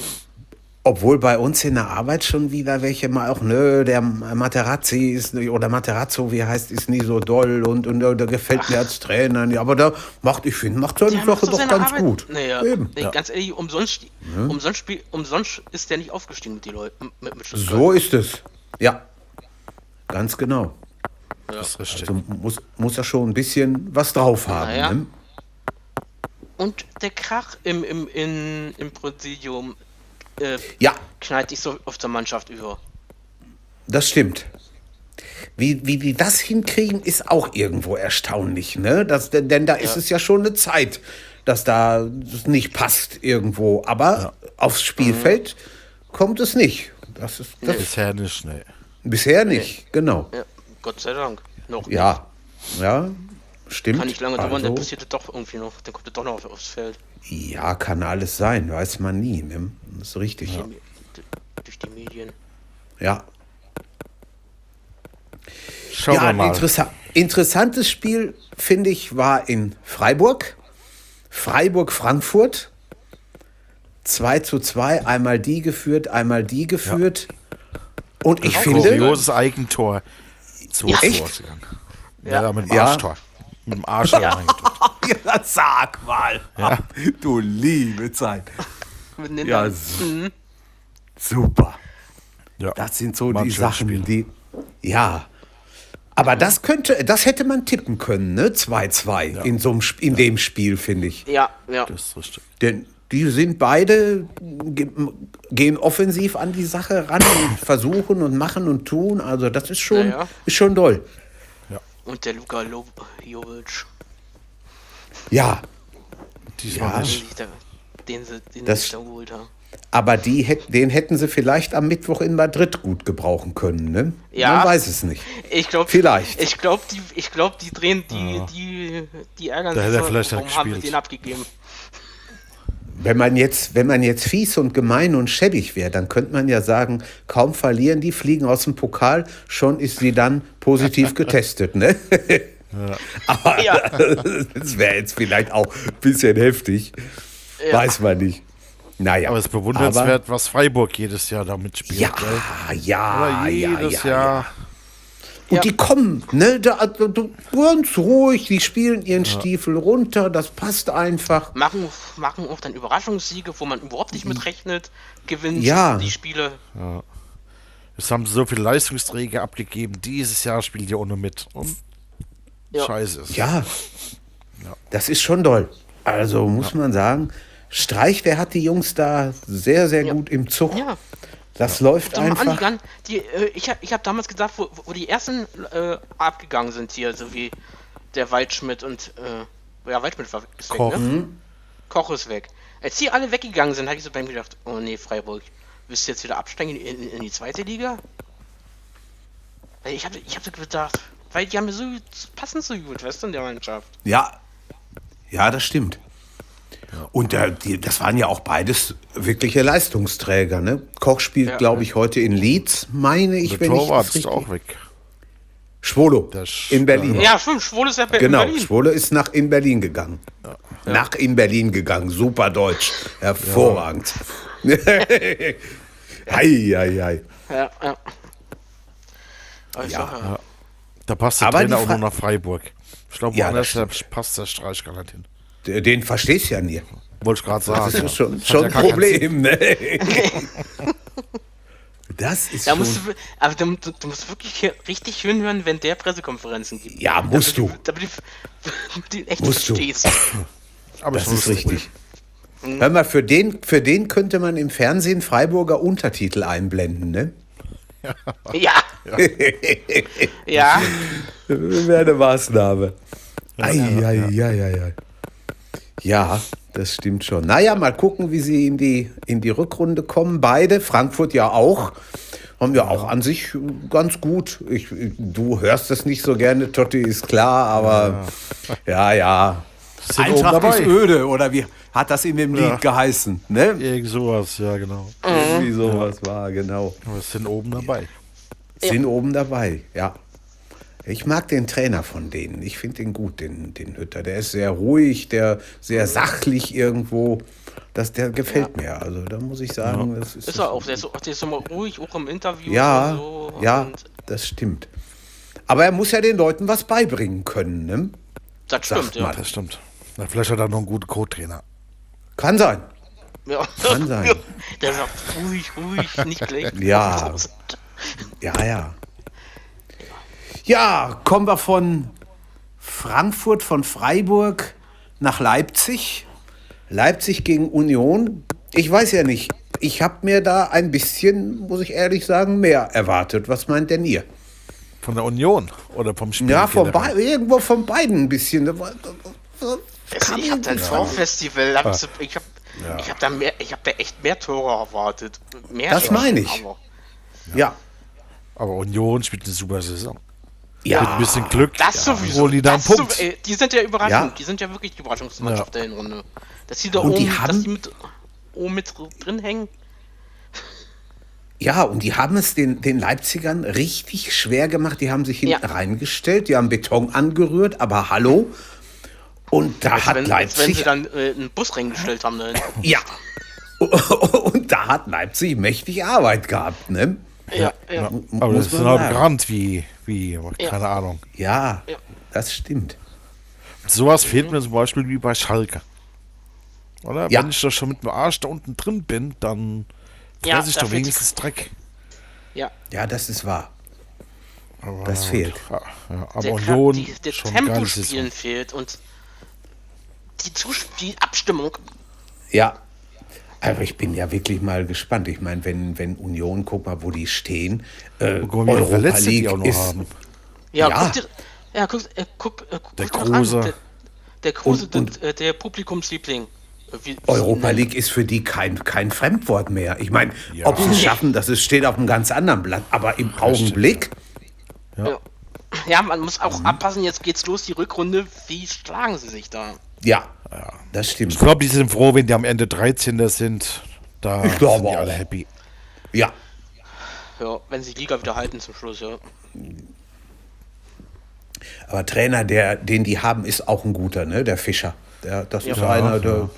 Obwohl bei uns in der Arbeit schon wieder welche mal auch, nö, der Materazzi ist, nicht- oder Materazzo, wie heißt, ist nie so doll und, und äh, der gefällt mir als Trainer. Aber da macht, ich finde, macht seine macht Sache doch ganz Arbeit. gut. Naja, Eben. nee, ganz ehrlich, umsonst, umsonst, umsonst ist der nicht aufgestiegen mit, die Leuten, mit, mit. So ist es. Ja. Ganz genau. Das ist richtig. Also muss, muss er schon ein bisschen was drauf haben. Naja. Ne? Und der Krach im, im, in, im Präsidium äh, Ja, knallt sich so auf der Mannschaft über. das stimmt. Wie, wie die das hinkriegen, ist auch irgendwo erstaunlich. Ne? Das, denn, denn da ist es ja schon eine Zeit, dass da es nicht passt irgendwo. Aber aufs Spielfeld kommt es nicht. Das ist das Bisher nicht, nee. bisher nicht, genau. Ja, Gott sei Dank. Noch. Ja, ja, stimmt. Kann nicht lange dauern, dann Also, passiert es doch irgendwie noch. Dann kommt er doch noch auf- aufs Feld. ja, kann alles sein, weiß man nie. Ne? Das ist richtig. Die- Durch die Medien. Ja, Schauen ja wir mal. interessa interessantes Spiel, finde ich, war in Freiburg. Freiburg-Frankfurt. 2 zu 2, einmal die geführt, einmal die geführt. Und ich finde, Kurioses Eigentor. Zu Ja. Echt? Ja. Ja, mit dem Ja. Arschtor. Mit dem Arsch ja. [laughs] Ja, sag mal, du liebe Zeit. Ja, Händen. s- super. Ja. Das sind so ein die Sachen, Spiel. die. Ja. Aber das könnte, das hätte man tippen können, ne? 2-2 in, so einem in dem Spiel, finde ich. Ja, ja. Das ist richtig. Denn die sind beide, ge- gehen offensiv an die Sache ran und versuchen und machen und tun. Also das ist schon, Ja, ja. ist schon doll. Und der Luka Lo- Jovic. Ja, Ja. Den, da, sie, den Das- sie da geholt haben. aber die, den hätten sie vielleicht am Mittwoch in Madrid gut gebrauchen können, ne? Ja. Man weiß es nicht. Ich glaube, Vielleicht. Ich glaube, die, ich glaube, die drehen, die, die, die ärgern Da sich. hätte er vielleicht warum haben wir gespielt. den abgegeben? Wenn man jetzt, wenn man jetzt fies und gemein und schäbig wäre, dann könnte man ja sagen, kaum verlieren die, fliegen aus dem Pokal, schon ist sie dann positiv [laughs] getestet, ne? Aber Ja. das wäre jetzt vielleicht auch ein bisschen heftig. Ja. Weiß man nicht. Naja. Aber es ist bewundernswert, was Freiburg jedes Jahr damit spielt. Ja, gell? ja, Oder ja, jedes ja, Jahr. Ja. Und die kommen, ne, da, da, da, ganz ruhig, die spielen ihren Stiefel runter, das passt einfach. Machen, machen auch dann Überraschungssiege, wo man überhaupt nicht mit rechnet, gewinnt Ja. die Spiele. Es haben so viele Leistungsträger abgegeben. Dieses Jahr spielt ihr ohne mit. Und Ja. scheiße ist. Ja, das ist schon doll. Also muss man sagen, Streich, der hat die Jungs da sehr, sehr Ja. gut im Zug. Ja. Das läuft Sag mal, einfach. Gan- die, äh, ich habe ich hab damals gesagt, wo, wo die ersten äh, abgegangen sind hier, so wie der Waldschmidt und äh, ja, Waldschmidt war ist weg, Koch. ne? Koch ist weg. Als die alle weggegangen sind, habe ich so bei mir gedacht, oh nee, Freiburg, willst du jetzt wieder absteigen in, in, in die zweite Liga? Ich habe ich hab so gedacht, weil die haben so passend so gut, weißt du, in der Mannschaft. Ja, ja, das stimmt. Und der, die, das waren ja auch beides wirkliche Leistungsträger. Ne? Koch spielt, Ja. glaube ich, heute in Leeds, meine ich, Der wenn ich Torwart das ist richtig... auch weg. Schwolo in Berlin. Ja, stimmt, Schwul ist ja bei Genau, Berlin. Schwole ist nach in Berlin gegangen. Nach in Berlin gegangen. Super Deutsch. Hervorragend. hei, hei, hei. Ja, ja. Ich Ja. ja. Da passt der Aber Trainer auch nur nach Freiburg. Ich glaube, Ja, woanders das passt der Streich gar nicht hin. Den verstehst du ja nie. Wollte ich gerade sagen. Das ist ja. schon, Hat schon ja ein Problem. Ne? [laughs] Das ist Da schon... musst du, aber du, du, du musst wirklich richtig hinhören, wenn der Pressekonferenzen gibt. Ja, musst [laughs] damit du. Damit du den echt Musst du. verstehst. [laughs] Aber Das ist richtig. Hör mal, für den, für den könnte man im Fernsehen Freiburger Untertitel einblenden, ne? Ja. ja. Wäre eine Maßnahme. Ei, ei, ei, ei, ei. Ja, das stimmt schon. Naja, mal gucken, wie sie in die, in die Rückrunde kommen. Beide, Frankfurt ja auch. Haben ja auch an sich ganz gut. Ich, du hörst das nicht so gerne, Totti, ist klar, aber ja, ja. Sind oben Eintracht ist dabei. öde, oder wie hat das in dem Lied Ja. geheißen? Ne? Irgend sowas, ja genau. Irgendwie sowas war, genau. Aber es sind oben dabei. Sind oben dabei, ja. Ich mag den Trainer von denen. Ich finde den gut, den, den Hütter. Der ist sehr ruhig, der sehr sachlich irgendwo. Das, der gefällt mir. Also da muss ich sagen, das ist. Ist er auch. Der ist, der ist immer ruhig, auch im Interview. ja, und so. ja, Und das stimmt. Aber er muss ja den Leuten was beibringen können, ne? das sagt stimmt, ja. Das stimmt. Na, vielleicht hat er noch einen guten Co-Trainer. Kann sein. ja. Kann sein. [laughs] Der sagt ruhig, ruhig, nicht [laughs] gleich. [laughs] Ja. Ja, ja. Ja, kommen wir von Frankfurt, von Freiburg nach Leipzig. Leipzig gegen Union. Ich weiß ja nicht. Ich habe mir da ein bisschen, muss ich ehrlich sagen, mehr erwartet. Was meint denn ihr? Von der Union oder vom Spiel? Ja, von irgendwo von beiden ein bisschen. Da war- da- da- Also, ich habe irgendwie ein. Torfestival, hab so, ich habe ich hab da mehr, ich habe da echt mehr Tore erwartet. Mehr Das meine ich. aber Ja. Aber Union spielt eine super Saison. Ja. Mit ein bisschen Glück. Das sowieso. Holen die das Punkt. So, ey, die sind ja Überraschung. Ja. Die sind ja wirklich die Überraschungsmannschaft der Hinrunde. Dass die da Und oben, die dass haben- die mit oben mit drin hängen. Ja, und die haben es den, den Leipzigern richtig schwer gemacht. Die haben sich hinten Ja. reingestellt, die haben Beton angerührt, aber hallo. Und da hat wenn, als wenn sie Leipzig. dann äh, einen Bus reingestellt haben. Ne? Ja. [laughs] Und da hat Leipzig mächtig Arbeit gehabt, ne? Ja, ja. Aber das sind halt sagen. bekannt wie, wie, keine Ahnung. Ja, Ja. das stimmt. Sowas fehlt mir zum Beispiel wie bei Schalke. Oder? Ja. Wenn ich da schon mit dem Arsch da unten drin bin, dann Ja, fress ich da doch wenigstens Dreck. ja. Ja, das ist wahr. Aber Das fehlt. Ja, aber Der, Union, die, der schon Tempo spielen fehlt und die, Zus die Abstimmung. Ja. Aber ich bin ja wirklich mal gespannt. Ich meine, wenn, wenn Union, guck mal, wo die stehen. Äh, Europa die League auch noch ist, haben. Ja, Ja. guck dir, ja, guck, äh, guck, äh, guck Der Kruse. An. Der, der Kruse, Und- und- der, äh, der Publikumsliebling. Äh, wie- Europa ne, League ist für die kein, kein Fremdwort mehr. Ich meine, Ja. ob sie es schaffen, das ist, steht auf einem ganz anderen Blatt. Aber im Augenblick, Ja. ja, man muss Mhm. auch abpassen, jetzt geht's los, die Rückrunde. Wie schlagen sie sich da? Ja, das stimmt. Ich glaube, die sind froh, wenn die am Ende 13. sind. Da Ich glaube sind die auch. alle happy. Ja, Ja, wenn sie die Liga wieder halten zum Schluss, ja. aber Trainer, der, den die haben, ist auch ein guter, ne? Der Fischer. Der, das ist Ja. einer, der,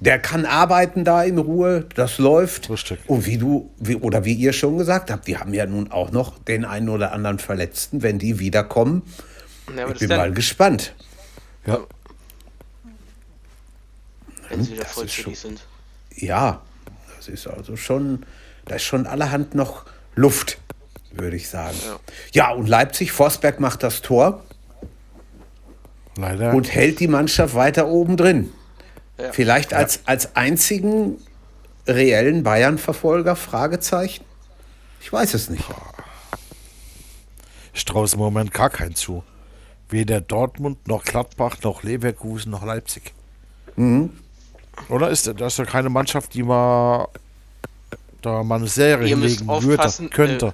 der kann arbeiten da in Ruhe, das läuft. Richtig. Und wie du, wie, oder wie ihr schon gesagt habt, die haben ja nun auch noch den einen oder anderen Verletzten, wenn die wiederkommen. ja Ich bin mal gespannt. Ja. Wenn sie wieder ist vollzählig sind. Ja, das ist also schon, da ist schon allerhand noch Luft, würde ich sagen. Ja. und Leipzig, Forsberg macht das Tor Leider. und hält die Mannschaft weiter oben drin. Ja. Vielleicht als, als einzigen reellen Bayern-Verfolger? Fragezeichen. Ich weiß es nicht. Es im Moment gar keinen zu. Weder Dortmund, noch Gladbach, noch Leverkusen, noch Leipzig. Oder ist das ist ja keine Mannschaft, die mal da mal eine Serie Ihr hinlegen würde, aufpassen, könnte.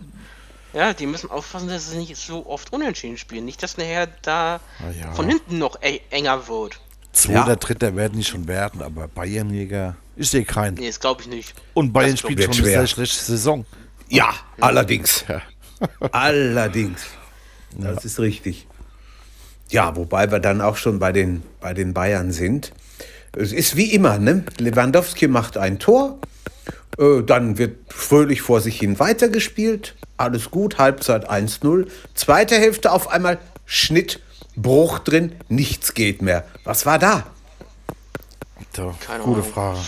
Ja, die müssen aufpassen, dass sie nicht so oft unentschieden spielen. Nicht, dass nachher da Na ja. von hinten noch e enger wird. Zweiter, Ja. Dritter werden die schon werden, aber Bayernjäger, ich sehe keinen. Nee, das glaube ich nicht. Und Bayern das spielt schon schwer. eine sehr schlechte Saison. Ja, allerdings. Ja. [laughs] Allerdings. Das ist richtig. Ja, wobei wir dann auch schon bei den, bei den Bayern sind. Es ist wie immer, ne? Lewandowski macht ein Tor, äh, dann wird fröhlich vor sich hin weitergespielt, alles gut, Halbzeit 1-0. Zweite Hälfte auf einmal Schnitt, Bruch drin, nichts geht mehr. Was war da? So, Keine gute Ahnung. Frage.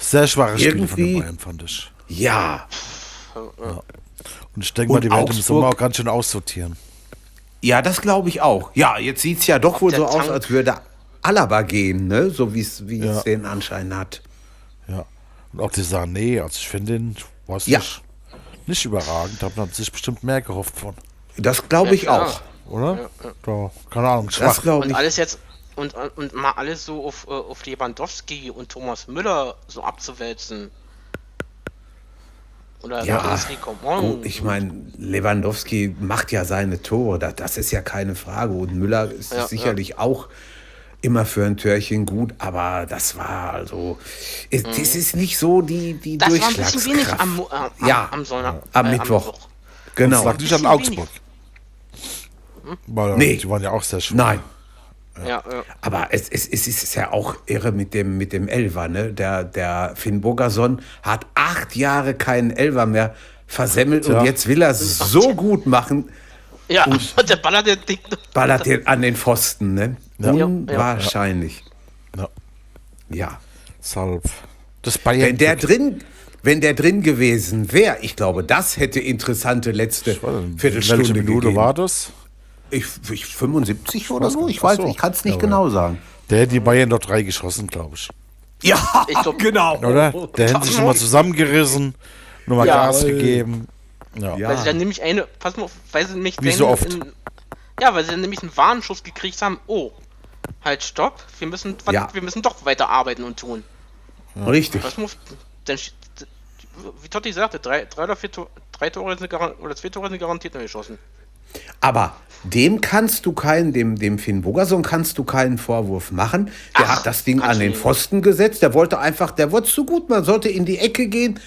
Sehr schwaches Spiel von Irgendwie- den Bayern, fand ich. Ja, Und ich denke mal, die werden im Sommer auch ganz schön aussortieren. Ja, das glaube ich auch. Ja, jetzt sieht es ja doch wohl der so aus, Tank- als würde Alaba gehen, ne? so wie es wie Ja. es den Anschein hat. Ja. Und auch die Sané, also ich finde den, weiß Ja. nicht, nicht überragend. Da hat man sich bestimmt mehr gehofft von. Das glaube Ja, ich klar. auch. Oder? Da, keine Ahnung, Das schwach. glaube Und ich. alles jetzt und, und mal alles so auf, äh, auf Lewandowski und Thomas Müller so abzuwälzen. Oder Ja. Gut, ich meine, Lewandowski macht ja seine Tore, das, das ist ja keine Frage. Und Müller ist Ja, sicherlich auch immer für ein Törchen gut, aber das war also, es, das ist nicht so die, die Mhm. das war ein bisschen wenig Durchschlagskraft. am, äh, am, Ja, am, Sonntag, am äh, Mittwoch. Das Genau. lag nicht an Augsburg. Hm? Weil Nee. die waren ja auch sehr schwach. Nein. Ja, ja. Aber es, es, es ist ja auch irre mit dem, mit dem Elfer. Ne? Der, der Finn Bogerson hat acht Jahre keinen Elfer mehr versemmelt und jetzt will er es so gut machen, Ja, und [laughs] der Baller, der Ding. ballert den an den Pfosten. Ne? Ja. Unwahrscheinlich. Ja. Ja. Deshalb. Das Bayern. Wenn der drin, wenn der drin gewesen wäre, ich glaube, das hätte interessante letzte Viertelstunde Welche Minute gegeben. war das? Ich, ich 75 oder weiß so, ich nicht. weiß, so. ich kann es nicht Ja, genau sagen. Der hat die Bayern doch drei geschossen, glaube ich. Ja, Ich glaub- genau. Oder? Der hat sich nochmal zusammengerissen, nochmal Ja. Gas gegeben. Ja. Ja. Weil sie dann nämlich eine, pass mal auf, weil sie nämlich Wie so oft. In, ja, weil sie dann nämlich einen Warnschuss gekriegt haben. Oh, halt, stopp, wir müssen, Ja. wir müssen doch weiter arbeiten und tun. Richtig. Was muss, sch- wie Totti sagte, drei, drei oder vier Tore, drei Tore sind oder zwei Tore sind garantiert noch geschossen. Aber dem kannst du keinen, dem, dem Finn Bogerson kannst du keinen Vorwurf machen. Der Ach, hat das Ding an den nicht. Pfosten gesetzt. Der wollte einfach, der wollte zu gut, man sollte in die Ecke gehen.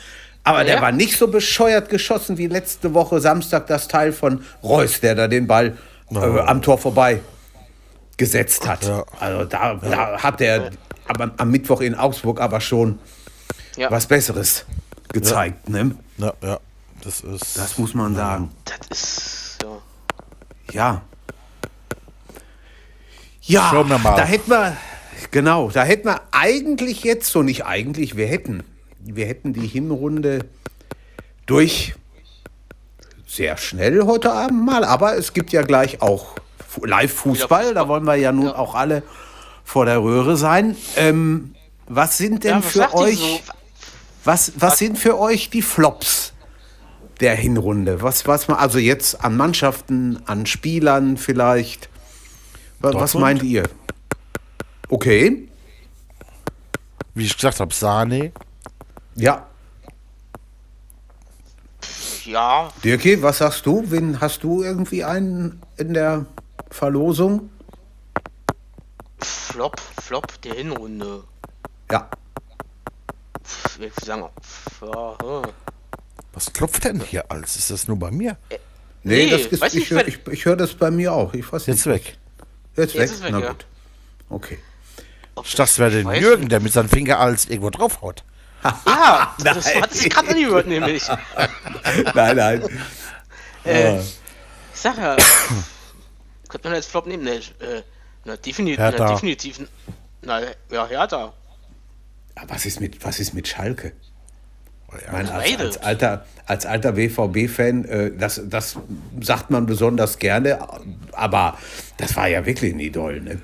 Aber der Ja. war nicht so bescheuert geschossen wie letzte Woche Samstag das Teil von Reus, der da den Ball äh, am Tor vorbei gesetzt hat. Ja. Also da, da hat der aber am Mittwoch in Augsburg aber schon Ja, was Besseres gezeigt. Ne? Ja, ja. Das ist. Das muss man sagen. das ist, ja. Ja. Ja, Schauen wir mal. da hätten wir, genau, da hätten wir eigentlich jetzt, so nicht eigentlich, wir hätten, wir hätten die Hinrunde durch sehr schnell heute Abend mal, aber es gibt ja gleich auch Live-Fußball, da wollen wir ja nun auch alle vor der Röhre sein. Ähm, was sind denn ja, was für euch, so? was, was sind für euch die Flops der Hinrunde? Was, was man, also jetzt an Mannschaften, an Spielern vielleicht? Was, was meint ihr? Okay, Wie ich gesagt habe, Sahne. ja. Ja, Dirki, was sagst du? Wen hast du irgendwie einen in der Verlosung? Flop, Flop der Hinrunde. Ja. Ich will sagen, ja, hm. Was klopft denn hier alles? Ist das nur bei mir? Nee, Nee, das ist, ich nicht, höre wer- ich, ich hör das bei mir auch. Ich weiß Jetzt nicht. weg. Jetzt weg? Jetzt ist weg, Na ja. gut. Okay. Ob Ich dachte, es wäre ich der weiß Jürgen, der mit seinem Finger alles irgendwo draufhaut. Ja, [laughs] das Nein. hat sich gerade angehört, nämlich. [laughs] nein, nein. Äh, ich sag ja, könnte man als Flop nehmen? Ne, äh, na, definitiv, na, definitiv. Na, ja, Hertha. Aber was ist mit, was ist mit Schalke? Ich meine, als, als alter, als alter BVB-Fan, äh, das, das sagt man besonders gerne, aber das war ja wirklich ein Idol, ne?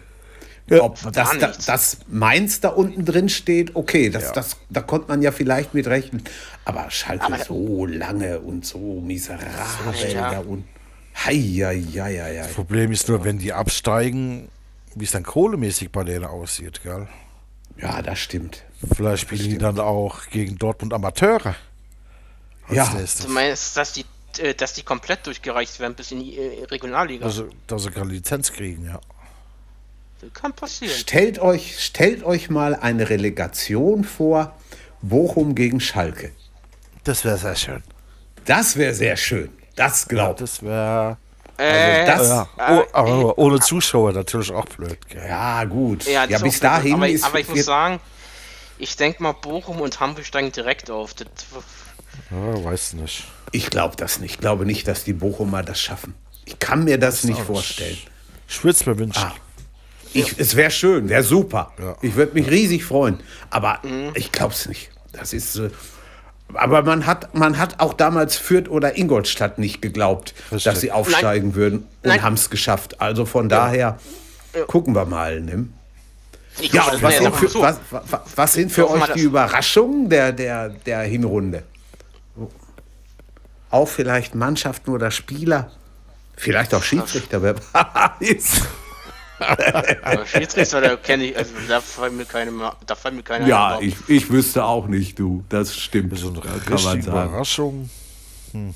Ob das, da, nichts. das Mainz da unten drin steht, okay, das, das, da konnte man ja vielleicht mit rechnen. Aber Schalke Aber- so lange und so miserabel Ja. da unten. Hei, hei, hei, hei, hei. Problem ist nur, wenn die absteigen, wie es dann kohlemäßig bei denen aussieht, gell? Ja, das stimmt. Vielleicht spielen die dann auch gegen Dortmund Amateure. Ja. nächstes. Du meinst, dass die, äh, dass die komplett durchgereicht werden bis in die äh, Regionalliga? Dass sie, dass sie keine Lizenz kriegen, ja. Kann passieren. Stellt euch, stellt euch mal eine Relegation vor, Bochum gegen Schalke. Das wäre sehr schön. Das wäre sehr schön. Das glaubt. Das wäre. Äh, das- Ja, äh, oh, aber ohne Zuschauer natürlich auch blöd, gell? Ja, gut. Ja, Ja, das ist bis dahin aber, ist aber ich muss sagen, ich denke mal, Bochum und Hamburg steigen direkt auf. Das, Ja, weiß nicht. Ich glaube das nicht. Ich glaube nicht, dass die Bochumer das schaffen. Ich kann mir das nicht vorstellen. Ich würde es mir wünschen. Ah. Ich, es wäre schön, wäre super. Ja. Ich würde mich riesig freuen. Aber Mhm. ich glaube es nicht. Das ist. Aber man hat, man hat auch damals Fürth oder Ingolstadt nicht geglaubt, Richtig. dass sie aufsteigen würden und Nein. haben es geschafft. Also von daher gucken wir mal. Ne? Ja, und was sind für, was, was, was sind für euch die das. Überraschungen der, der, der Hinrunde? Auch vielleicht Mannschaften oder Spieler? Vielleicht auch Schiedsrichter, wer [laughs] weiß. Aber [laughs] Schiedsrichter, da kenne ich, also da fallen mir keine, da fallen mir keine Ja, ich, ich wüsste auch nicht, du. Das stimmt. So eine Da kann man sagen. Überraschung. Hm.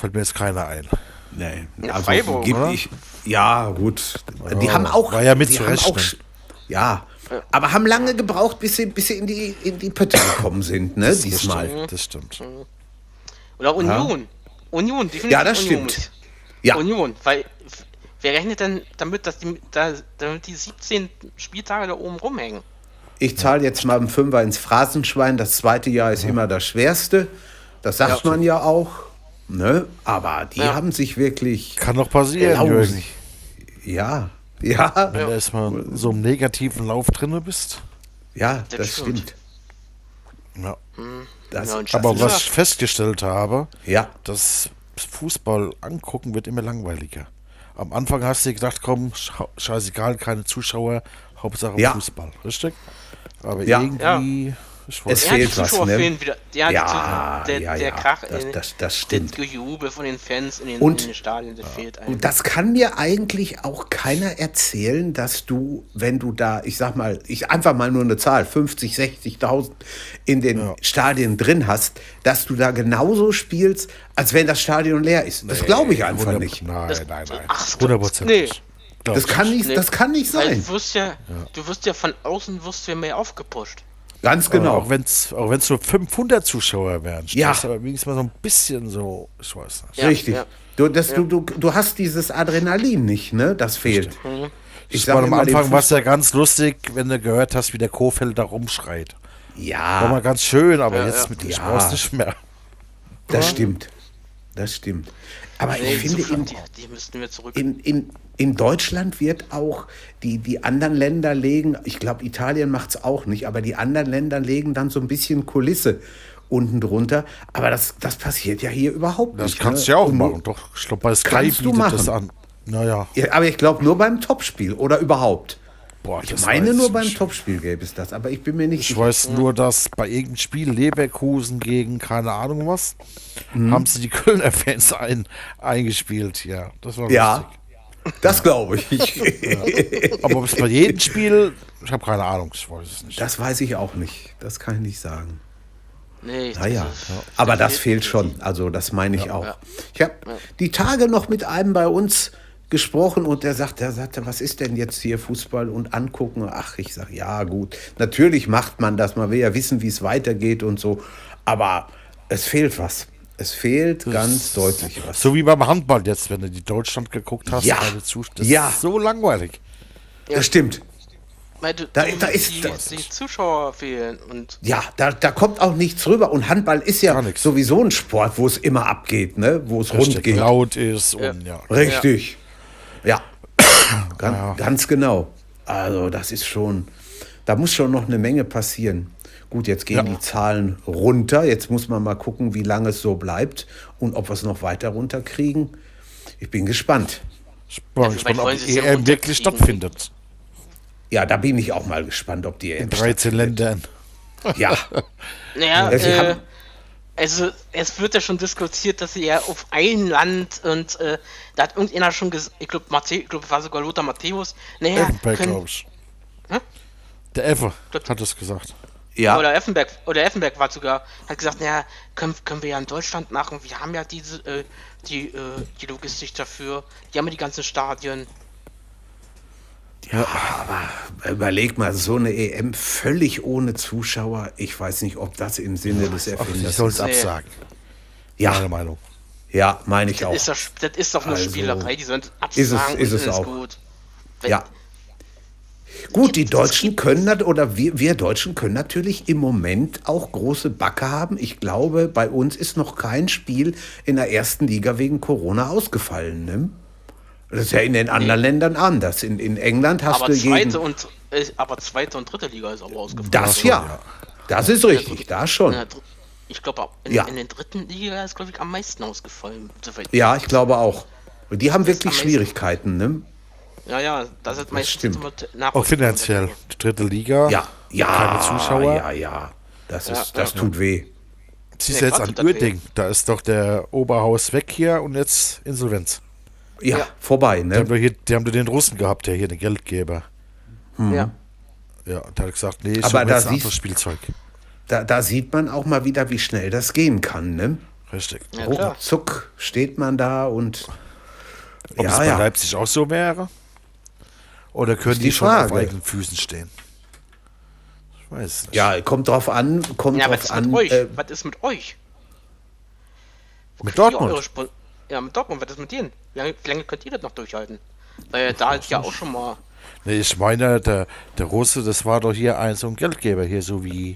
Fällt mir jetzt keiner ein. Nee, Ja, also Freiburg, gibt oder? ich, ja, gut. Die Ja, haben auch. war ja mit die zu haben auch, rechnen. Ja, aber haben lange gebraucht, bis sie, bis sie in, die, in die Pötte gekommen sind, ne? Diesmal. stimmt, das stimmt. Oder Union. Union, definitiv Ja, das Union. stimmt. Ja, Union, weil wer rechnet denn damit, dass die, da, damit die 17 Spieltage da oben rumhängen? ich zahle jetzt mal einen Fünfer ins Phrasenschwein. Das zweite Jahr ist immer das schwerste. Das sagt man ja auch. Ne? Aber die Ja. haben sich wirklich. Kann noch passieren, Jürgen. Ja, ja, Wenn du erstmal so im negativen Lauf drin bist. ja, Das das stimmt. stimmt. Ja. Das, Ja, und Aber Ja. was ich festgestellt habe, ja, das Fußball angucken wird immer langweiliger. Am Anfang hast du gedacht, komm, scheißegal, keine Zuschauer, Hauptsache Ja. Fußball, richtig? Aber Ja. irgendwie, ich weiß Es Ja, fehlt was, ne? fehlen wieder. Ja, Ja, der, ja, der ja, Krach, das- das- das stimmt. Das Gejubel von den Fans in den, Und- in den Stadien, das fehlt einem. Und das kann mir eigentlich auch keiner erzählen, dass du, wenn du da, ich sag mal, ich einfach mal nur eine Zahl, 50, 60.000 in den Stadien drin hast, dass du da genauso spielst, als wenn das Stadion leer ist. Das glaube ich einfach 100 nicht. Nein, Das- nein, nein. Ach, 100 Prozent. nee. nicht. Glaub Das kann nicht. das kann nicht sein. du wirst ja, du wirst ja von außen wirst du ja mehr aufgepusht. Ganz Aber genau. Auch wenn es auch wenn's nur 500 Zuschauer wären, Ja. aber wenigstens mal so ein bisschen so, ich weiß nicht. Ja, Richtig. ja. Du, das, du, du, du hast dieses Adrenalin nicht, ne? Das fehlt. Ich Ich sag war am Anfang war es ja ganz lustig, wenn du gehört hast, wie der Kofeld da rumschreit. War Ja, mal ganz schön, aber Ja, jetzt ja. mit dem Ja. Spaß nicht mehr. das stimmt. Das stimmt. Aber Nee, ich finde, Zuschauer, in, die, die müssten wir zurück. in, in, in Deutschland wird auch, die, die anderen Länder legen, ich glaube, Italien macht es auch nicht, aber die anderen Länder legen dann so ein bisschen Kulisse unten drunter. Aber das, das passiert ja hier überhaupt Das nicht. kannst ne? du ja auch Und machen. Doch, ich glaube, bei Sky Kannst du bietet das an. Naja, Ja, aber ich glaube nur beim Topspiel oder überhaupt. boah, Ich das meine nur ich beim. Topspiel gäbe es das, aber ich bin mir nicht Ich sicher. weiß nur, dass bei irgendeinem Spiel Leverkusen gegen keine Ahnung was, Mhm. haben sie die Kölner Fans ein, eingespielt. Ja, das war Ja, lustig. Das glaube ich. [laughs] Aber ob es bei jedem Spiel, ich habe keine Ahnung, ich weiß es nicht. Das weiß ich auch nicht. Das kann ich nicht sagen. Nee, Naja, ist- aber das fehlt schon. Also das meine ich auch. ja. Ich habe die Tage noch mit einem bei uns gesprochen und der sagt, der sagte, was ist denn jetzt hier Fußball und angucken? Ach, ich sage, ja gut, natürlich macht man das, man will ja wissen, wie es weitergeht und so, aber es fehlt was. Es fehlt ganz deutlich was. So wie beim Handball jetzt, wenn du die Deutschland geguckt hast, Ja. das Ja. ist so langweilig. Das stimmt. Weil du, Da- da ist- die, das- die Zuschauer fehlen und Ja, da, da kommt auch nichts rüber. Und Handball ist ja sowieso ein Sport, wo es immer abgeht, ne? wo es rund geht. laut ist und ja. Richtig. Ja, Gan ganz genau. Also das ist schon, da muss schon noch eine Menge passieren. Gut, jetzt gehen Ja. die Zahlen runter. Jetzt muss man mal gucken, wie lange es so bleibt und ob wir es noch weiter runterkriegen. Ich bin gespannt. Ich bin gespannt, ob die EM wirklich runterkriegen? stattfindet. Ja, da bin ich auch mal gespannt, ob die In EM 13 Ländern. Ja, [laughs] Naja, Ja, sie äh, also es wird ja schon diskutiert, dass sie ja auf ein Land und äh, da hat irgendeiner schon gesagt, ich glaube, ich glaub, war sogar Lothar Matthäus, naja, Effenberg, können, glaube ich. Hä? Der Effe hat das gesagt. Ja. oder Effenberg, oder Effenberg war sogar, hat gesagt, naja, können, können wir ja in Deutschland machen, wir haben ja diese, äh, die, äh, die Logistik dafür, die haben ja die ganzen Stadien. Überleg mal, so eine EM völlig ohne Zuschauer. Ich weiß nicht, ob das im Sinne des Aber sie Erfinders soll es ist. Absagen. Meine Ja, Meinung. ja, meine ich Das auch. ist, doch, das ist doch eine Also, Spielerei, die sollen ist es- absagen ist und es dann auch. gut. Wenn- Ja. Gut, die Deutschen können oder wir, wir Deutschen können natürlich im Moment auch große Backe haben. Ich glaube, bei uns ist noch kein Spiel in der ersten Liga wegen Corona ausgefallen. Ne? Das ist ja in den anderen Ländern anders. In, in England hast Aber du jeden. zweite und äh, aber zweite und dritte Liga ist aber ausgefallen. Das ja. Das ist richtig, da schon. Ich glaube, in, Ja. in den dritten Liga ist, glaube ich, am meisten ausgefallen. Ja, ich glaube auch. Und die haben Das wirklich. Schwierigkeiten, ne? Ja, ja, das ist meistens stimmt. immer Auch finanziell. Die dritte Liga. Ja, ja. Keine Zuschauer. Ja, ja. Das, Ja, ist, das ja. tut weh. Siehst Nee, du jetzt an Uerding. Da ist doch der Oberhaus weg hier und jetzt Insolvenz. Ja, Ja. vorbei, Die ne? haben, doch hier, die haben doch den Russen gehabt, der hier den Geldgeber. Ja. Ja, der hat gesagt, nee, ich da jetzt ein anderes Spielzeug. Da, da sieht man auch mal wieder, wie schnell das gehen kann, ne? Richtig. Ja. Ruckzuck steht man da und. Ob es ja, bei ja. Leipzig auch so wäre? Oder können die, die schon auf eigenen Füßen stehen? Ich weiß nicht. Ja, kommt drauf an, kommt Ja, was drauf ist an. mit euch? Äh, was ist mit euch? Wo Mit Dortmund? Ja, mit Dortmund, was ist mit denen? Wie lange, wie lange könnt ihr das noch durchhalten? Weil da halt ja auch schon mal. Nee, ich meine, der, der Russe, das war doch hier ein so ein Geldgeber hier, so wie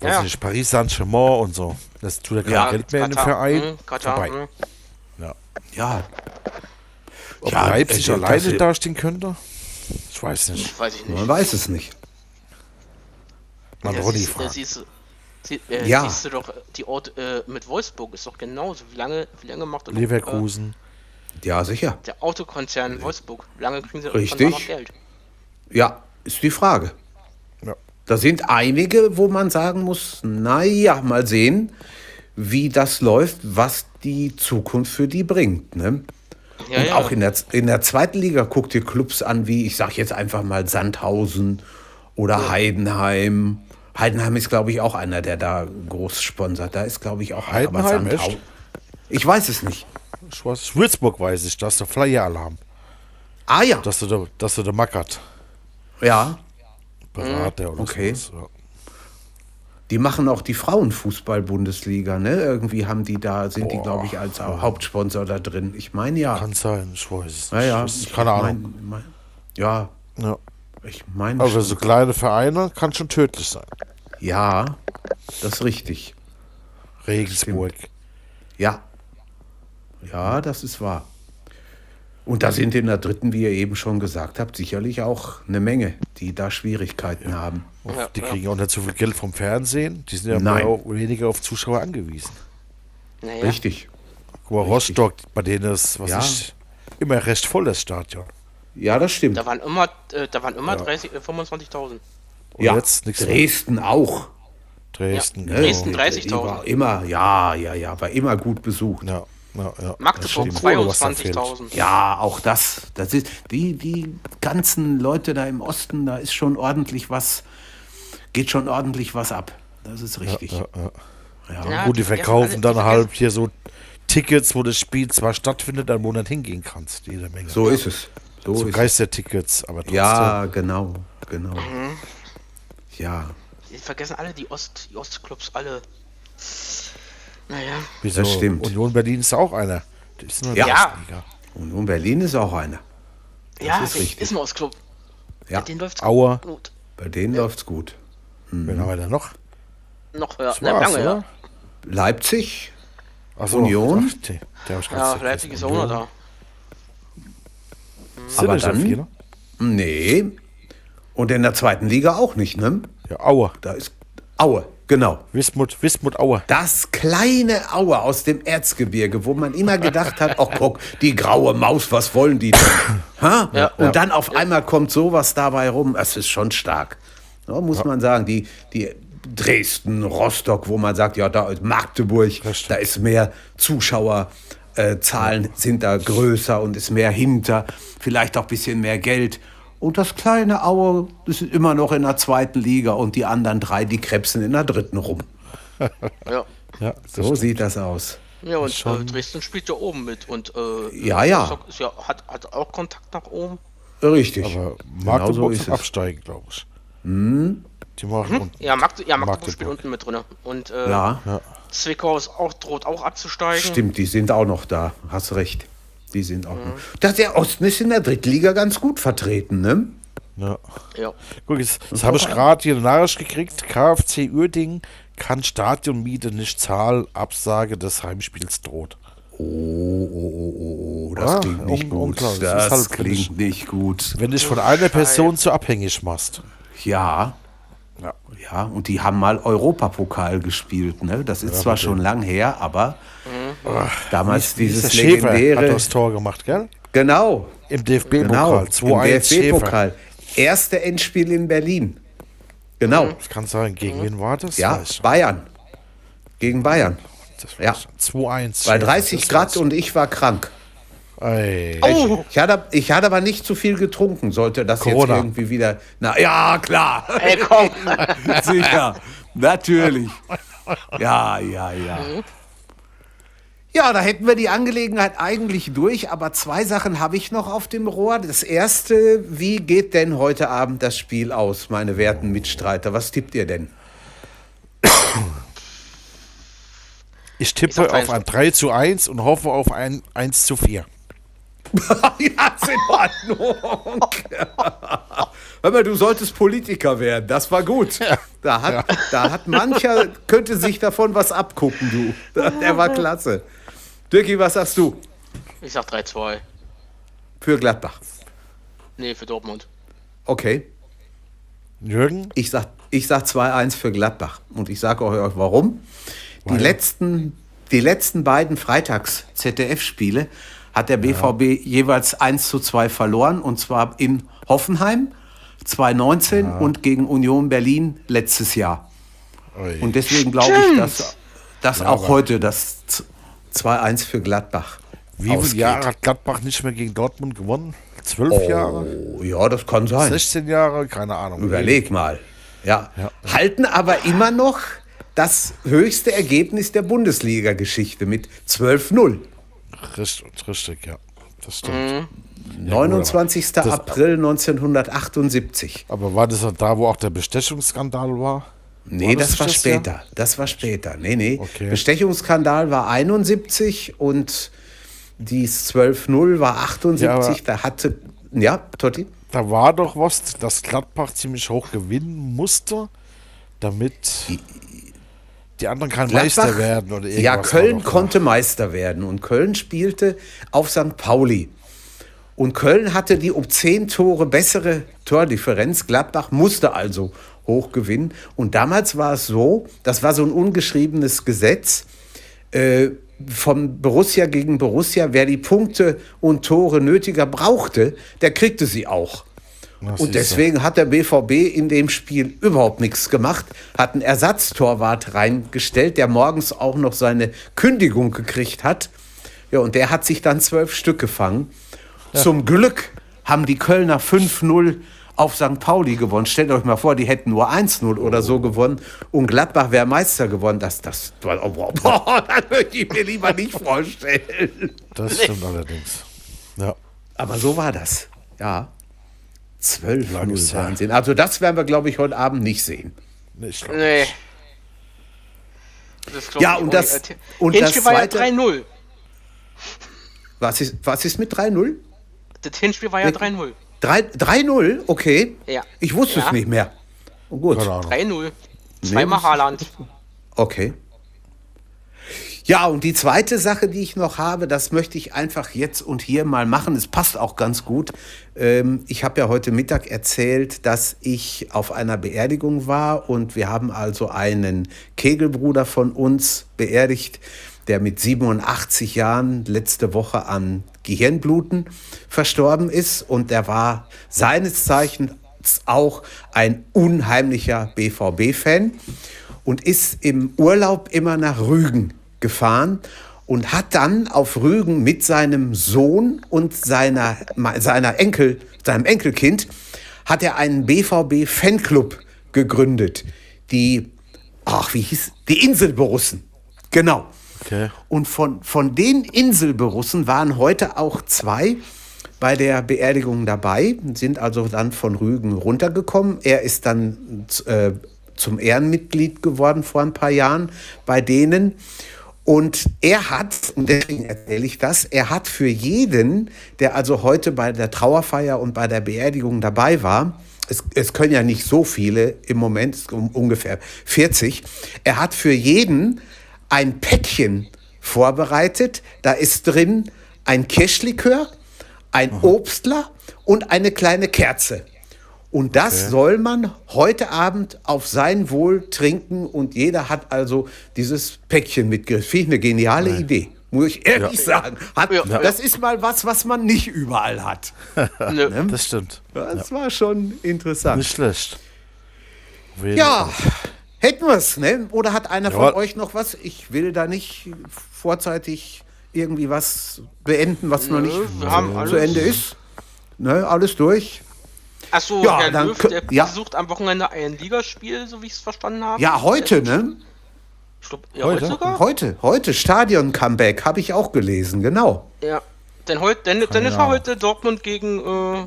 weiß Ja. nicht, Paris Saint-Germain und so. Das tut ja kein Ja, Geld mehr in den Katar, Verein. hm, Katar, Vorbei. hm. Ja. ja. Ob Ja, Leipzig äh, alleine das- dastehen könnte? Ich weiß nicht. Weiß ich nicht. Man weiß es nicht. Man Ja, Ronny äh, fragen. siehst, du- sie, äh, Ja. siehst du doch, die Ort äh, mit Wolfsburg ist doch genauso. Wie lange, wie lange macht Leverkusen. Ja, sicher. Äh, der Autokonzern Wolfsburg? Wie lange kriegen sie Richtig. Geld? Ja, ist die Frage. Ja. Da sind einige, wo man sagen muss, naja, mal sehen, wie das läuft, was die Zukunft für die bringt. Ne? Ja, Und ja. auch in der, in der zweiten Liga guckt ihr Clubs an, wie ich sage jetzt einfach mal Sandhausen oder Heidenheim. Heidenheim ist, glaube ich, auch einer, der da groß sponsert. Da ist, glaube ich, auch aber Heidenheim, Sandhau- echt? Ich weiß es nicht. Ich weiß, Würzburg weiß ich, dass der Flyer-Alarm. Ah ja, Dass du der, dass du Mackert. ja. Berater oder okay. sowas. Ja. Die machen auch die Frauenfußball-Bundesliga, ne? Irgendwie haben die da, sind die, Boah. glaube ich, als Hauptsponsor da drin. Ich meine ja. Kann sein, ich weiß es ja, nicht. ja. Ist ich keine Ahnung. Mein, mein, ja, Ja. ich meine. Aber schon. so kleine Vereine kann schon tödlich sein. Ja, das ist richtig. Regensburg. Ja. Ja, das ist wahr. Und da sind in der dritten, wie ihr eben schon gesagt habt, sicherlich auch eine Menge, die da Schwierigkeiten haben. Ja, Die ja. kriegen auch nicht so viel Geld vom Fernsehen. Die sind ja mehr auch weniger auf Zuschauer angewiesen. Naja. Richtig. Guck mal, Rostock, bei denen ist, was Ja. ich, immer recht voll das Stadion. Ja, das stimmt. Da waren immer, äh, da waren immer 30, äh, 25.000. Und ja, jetzt nichts mehr. Dresden auch. Dresden, Ja, genau. Dresden Die 30.000. war immer, ja, ja, ja, war immer gut besucht. Ja, ja, ja. Magdeburg Das stimmt. Was da fehlt. 22.000. Ja, auch das. Das ist die, die ganzen Leute da im Osten, da ist schon ordentlich was, geht schon ordentlich was ab. Das ist richtig. Ja, ja. Ja. Ja, Gut, die verkaufen dann halt hier so Tickets, wo das Spiel zwar stattfindet, einen Monat hingehen kannst. Jede Menge. So ist es. So, so ist es. Geistertickets, aber trotzdem. Ja, genau, genau. Mhm. Ja, Die vergessen alle die Ost, die Ostclubs alle. Naja. Wieso? das stimmt. Union Berlin ist auch einer. Die ist nur Ja. der Ja. ersten Liga. und nun Berlin ist auch einer. ja, ist richtig. ist ein Ostclub. Ja, Den läuft's Aua. gut. bei denen läuft's gut. Wen haben wir da noch? Noch war's, lange, ja. Leipzig, Ach so, Union? Ach, ganz Ja. Leipzig ist auch noch da. Sind Aber dann- viele? nee. Und in der zweiten Liga auch nicht, ne? Ja, Aue. Da ist Aue. Genau. Wismut, Wismut Aue. Das kleine Aue aus dem Erzgebirge, wo man immer gedacht hat, ach guck, die graue Maus, was wollen die denn? Ha? Ja. Und dann auf einmal kommt sowas dabei rum. Das ist schon stark. Ja, muss man sagen, die, die Dresden, Rostock, wo man sagt, ja, da ist Magdeburg, da ist mehr Zuschauerzahlen äh, Zahlen sind da größer und ist mehr hinter, vielleicht auch ein bisschen mehr Geld. Und das kleine Aue, das ist immer noch in der zweiten Liga und die anderen drei, die krebsen in der dritten rum. [laughs] Ja. Ja, So sieht das aus. Ja, und äh, Dresden spielt ja oben mit und äh, Ja, ja. Ja hat, hat auch Kontakt nach oben. Richtig. aber Genau Magdeburg so ist absteigen, glaube ich. Die machen unten. Ja, Magde ja Magdeburg Magdeburg. spielt unten mit drin. Und äh, ja, Zwickau ist auch, droht auch abzusteigen. stimmt, die sind auch noch da. Hast recht. Die sind auch noch. Das, der Osten ist in der Drittliga ganz gut vertreten, ne? Ja. Ja. Guck, jetzt, das habe ich gerade hier eine Nachricht gekriegt. KfC Uerdingen kann Stadionmiete nicht zahlen. Absage des Heimspiels droht. Oh, oh, oh, oh, oh, das Ah, klingt nicht un- gut. unklar, das Das, halt klingt nicht gut. Wenn dich von einer Person zu abhängig machst. Ja. Ja. Ja, und die haben mal Europapokal gespielt, ne? Das ist zwar schon lang her, aber damals Wie ist dieses der Schäfer hat legendäre. das Tor gemacht, gell? Genau, Im DFB-Pokal. genau. 2-1 Im. DFB-Pokal. Erste Endspiel in Berlin. Genau. Das kann sein. Gegen wen war das? Ja, ich. Bayern. Gegen Bayern. Das ja. weiß ich. 2-1. Bei Schäfer, 30 das Grad und ich war krank. Ich. Ey. Oh, Ich hatte, ich hatte aber nicht zu viel getrunken, sollte das Corona. jetzt irgendwie wieder. Na ja, klar. ey, komm. [laughs] Sicher. Natürlich. Ja, ja, ja. Ja, da hätten wir die Angelegenheit eigentlich durch, aber zwei Sachen habe ich noch auf dem Rohr. Das erste, wie geht denn heute Abend das Spiel aus, meine werten Mitstreiter? Was tippt ihr denn? Ich tippe sag auf 3 ein 3 zu 1 und hoffe auf ein 1 zu 4. [laughs] ja, ist in Ordnung. [laughs] Hör mal, du solltest Politiker werden. Das war gut. Da, hat, da hat mancher, könnte sich davon was abgucken, du. [laughs] Der war klasse. Dirki, was sagst du? Ich sag 3-2. Für Gladbach. Nee, für Dortmund. Okay. Jürgen? Ich sag, ich sag 2-1 für Gladbach. Und ich sage euch warum. Die letzten, die letzten beiden Freitags-ZDF-Spiele hat der BVB jeweils 1 zu 2 verloren. Und zwar in Hoffenheim 2019 und gegen Union Berlin letztes Jahr. Ui. Und deswegen glaube ich, dass, dass auch heute das 2-1 für Gladbach Wie viele ausgeht. Jahre hat Gladbach nicht mehr gegen Dortmund gewonnen? Zwölf Jahre? Oh, ja, das kann sein. 16 Jahre? Keine Ahnung. Überleg mal. Ja. Ja. Halten aber immer noch das höchste Ergebnis der Bundesliga-Geschichte mit 12-0. Richtig, richtig, ja. Das stimmt. 29. das- April 1978. Aber war das da, wo auch der Bestechungsskandal war? Nee, das das, war das Jahr? später. Das war später. Nee, nee. Okay. Bestechungsskandal war 71 und dies 12-0 war 78. Ja, da hatte. Ja, Totti? Da war doch was, dass Gladbach ziemlich hoch gewinnen musste, damit die anderen kein Meister werden oder irgendwas. Ja, Köln konnte Meister werden und Köln spielte auf St. Pauli. Und Köln hatte die um zehn Tore bessere Tordifferenz. Gladbach musste also hoch gewinnen. Und damals war es so, das war so ein ungeschriebenes Gesetz, äh, von Borussia gegen Borussia, wer die Punkte und Tore nötiger brauchte, der kriegte sie auch. Na, Und deswegen hat der BVB in dem Spiel überhaupt nichts gemacht, hat einen Ersatztorwart reingestellt, der morgens auch noch seine Kündigung gekriegt hat. Ja, und der hat sich dann zwölf Stück gefangen. Zum Glück haben die Kölner 5-0 auf St. Pauli gewonnen. Stellt euch mal vor, die hätten nur 1-0 oder so gewonnen und Gladbach wäre Meister geworden. Das, das, oh, boah, boah, [laughs] das möchte ich mir lieber nicht vorstellen. Das stimmt allerdings. Ja. Aber so war das. Ja. 12 Langes 0 her. Wahnsinn. Also das werden wir, glaube ich, heute Abend nicht sehen. Ich glaub, Nee. Das Ja, ich und das- nicht. Und Hinspiel das war ja zweite- 3-0. Was ist, was ist mit 3-0? Das Hinspiel war ja 3-0. 3 3-0? Okay. Ja. Ich wusste Ja. es nicht mehr. Oh, gut. keine Ahnung. 3-0. Zweimal Haaland. Okay. Ja, und die zweite Sache, die ich noch habe, das möchte ich einfach jetzt und hier mal machen. Es passt auch ganz gut. Ähm, ich habe ja heute Mittag erzählt, dass ich auf einer Beerdigung war und wir haben also einen Kegelbruder von uns beerdigt, der mit 87 Jahren letzte Woche an Gehirnbluten verstorben ist und der war seines Zeichens auch ein unheimlicher BVB-Fan und ist im Urlaub immer nach Rügen gefahren und hat dann auf Rügen mit seinem Sohn und seiner, seiner Enkel, seinem Enkelkind, hat er einen BVB-Fanclub gegründet. Die, ach, wie hieß, die Inselborussen. Genau. Okay. Und von, von den Inselborussen waren heute auch zwei bei der Beerdigung dabei, sind also dann von Rügen runtergekommen. Er ist dann äh, zum Ehrenmitglied geworden vor ein paar Jahren bei denen. Und er hat, und deswegen erzähle ich das, er hat für jeden, der also heute bei der Trauerfeier und bei der Beerdigung dabei war, es, es können ja nicht so viele im Moment, um, ungefähr 40, er hat für jeden ein Päckchen vorbereitet. Da ist drin ein Kirschlikör, ein. Obstler und eine kleine Kerze. Und das okay. soll man heute Abend auf sein Wohl trinken und jeder hat also dieses Päckchen mitgerissen. Finde ich eine geniale Nein. Idee. Muss ich ehrlich ja. sagen. Hat, ja. Das ist mal was, was man nicht überall hat. [laughs] ne? Das stimmt. Das war schon interessant. Nicht schlecht. Ja, hätten wir es, ne? Oder hat einer von euch noch was? Ich will da nicht vorzeitig irgendwie was beenden, was Nö, noch nicht zu Ende ist. Ne, alles durch. Achso, ja, Herr dann, Löw, der ja. besucht am Wochenende ein Ligaspiel, so wie ich es verstanden habe. Ja, heute, ne? Glaub, ja, heute? heute sogar? Heute, heute, Stadion-Comeback, habe ich auch gelesen, genau. Ja, denn, heute, denn, denn ja. ist heute Dortmund gegen äh,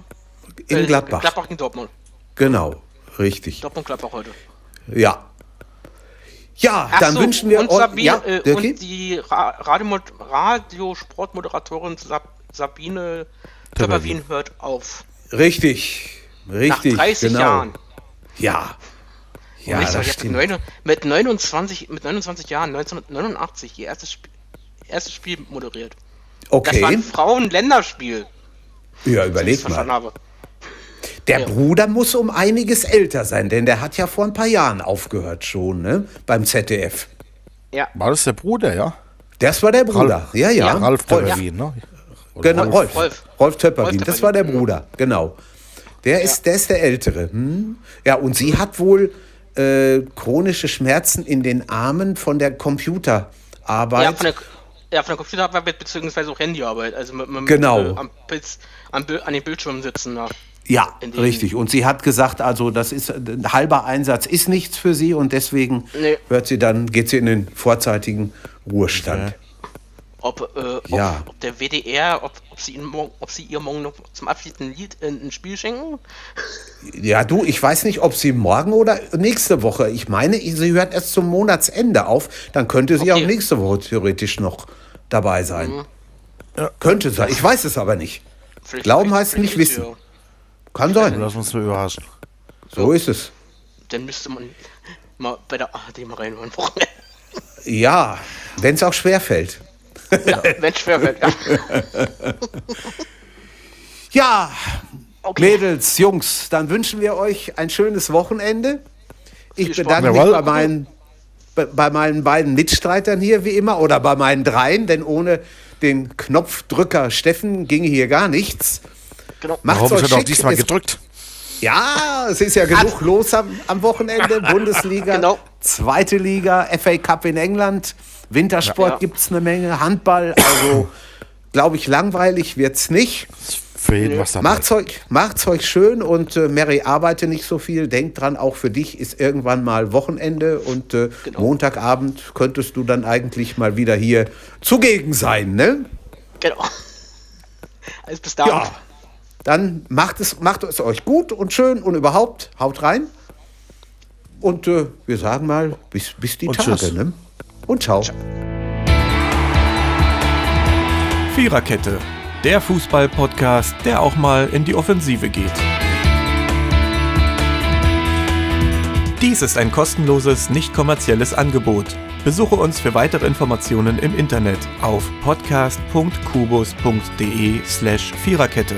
in äh, Gladbach. Gladbach gegen Dortmund. Genau, richtig. Dortmund Gladbach heute. Ja. Ja, Ach dann so, wünschen wir und, Sabi, ja, äh, und die Ra Radiosportmoderatorin Sab Sabine Töpperwien hört auf. Richtig. Richtig, Nach 30 genau. Jahren. Ja. Ja, das sag, stimmt. Mit, mit, 29, mit 29 Jahren, 1989, ihr erstes, Sp erstes Spiel moderiert. Okay. Das war ein Frauen-Länderspiel. Ja, überleg mal. Habe. Der ja. Bruder muss um einiges älter sein, denn der hat ja vor ein paar Jahren aufgehört schon, ne? Beim ZDF. Ja. War das der Bruder, ja? Das war der Bruder, Ralf, ja, ja. ja. Ralf Töpperwien, ne? genau, Rolf. Rolf. Rolf Töpperwien, das war der Bruder, genau. Der ist, der ist der Ältere. Hm? Ja, und sie hat wohl äh, chronische Schmerzen in den Armen von der Computerarbeit. Ja, von der, ja, von der Computerarbeit beziehungsweise auch Handyarbeit. Also mit, mit, genau. Mit, am, am, an den Bildschirmen sitzen. Ja. Ja, richtig. Und sie hat gesagt, also das ist ein halber Einsatz ist nichts für sie und deswegen nee. hört sie dann, geht sie in den vorzeitigen Ruhestand. Okay ob, äh, ja. ob, ob, der WDR, ob, ob, sie ihn, ob sie ihr morgen noch zum abschließenden Lied ein Spiel schenken? Ja, du, ich weiß nicht, ob sie morgen oder nächste Woche. Ich meine, sie hört erst zum Monatsende auf. Dann könnte sie okay. auch nächste Woche theoretisch noch dabei sein. Mhm. Ja. Könnte sein. Ich weiß es aber nicht. Vielleicht Glauben heißt nicht wissen. Ja. Kann sein. Lass uns mal überraschen. So ist es. Dann müsste man mal bei der ARD mal reinhören. ja, wenn es auch schwer fällt. Ja, es wird, ja. [laughs] ja, okay. Mädels, Jungs, dann wünschen wir euch ein schönes Wochenende. Ich bedanke mich bei meinen, bei meinen beiden Mitstreitern hier wie immer oder bei meinen dreien, denn ohne den Knopfdrücker Steffen ginge hier gar nichts. Genau. Macht's euch schick. diesmal gedrückt. Ja, es ist ja genug los am, am Wochenende. [laughs] Bundesliga, genau. zweite Liga, FA Cup in England. Wintersport ja. gibt es eine Menge, Handball, also glaube ich, langweilig wird es nicht. Für jeden was dabei. Macht's euch, macht's euch schön und äh, Mary, arbeite nicht so viel. Denk dran, auch für dich ist irgendwann mal Wochenende und äh, genau. Montagabend könntest du dann eigentlich mal wieder hier zugegen sein, ne? Genau. [laughs] Also bis dahin. Ja, dann macht es, macht es euch gut und schön und überhaupt haut rein. Und äh, wir sagen mal, bis, bis die und Tage, tschüss. ne? und ciao. Viererkette, der Fußball-Podcast, der auch mal in die Offensive geht. Dies ist ein kostenloses, nicht kommerzielles Angebot. Besuche uns für weitere Informationen im Internet auf podcast.kubus.de slash Viererkette.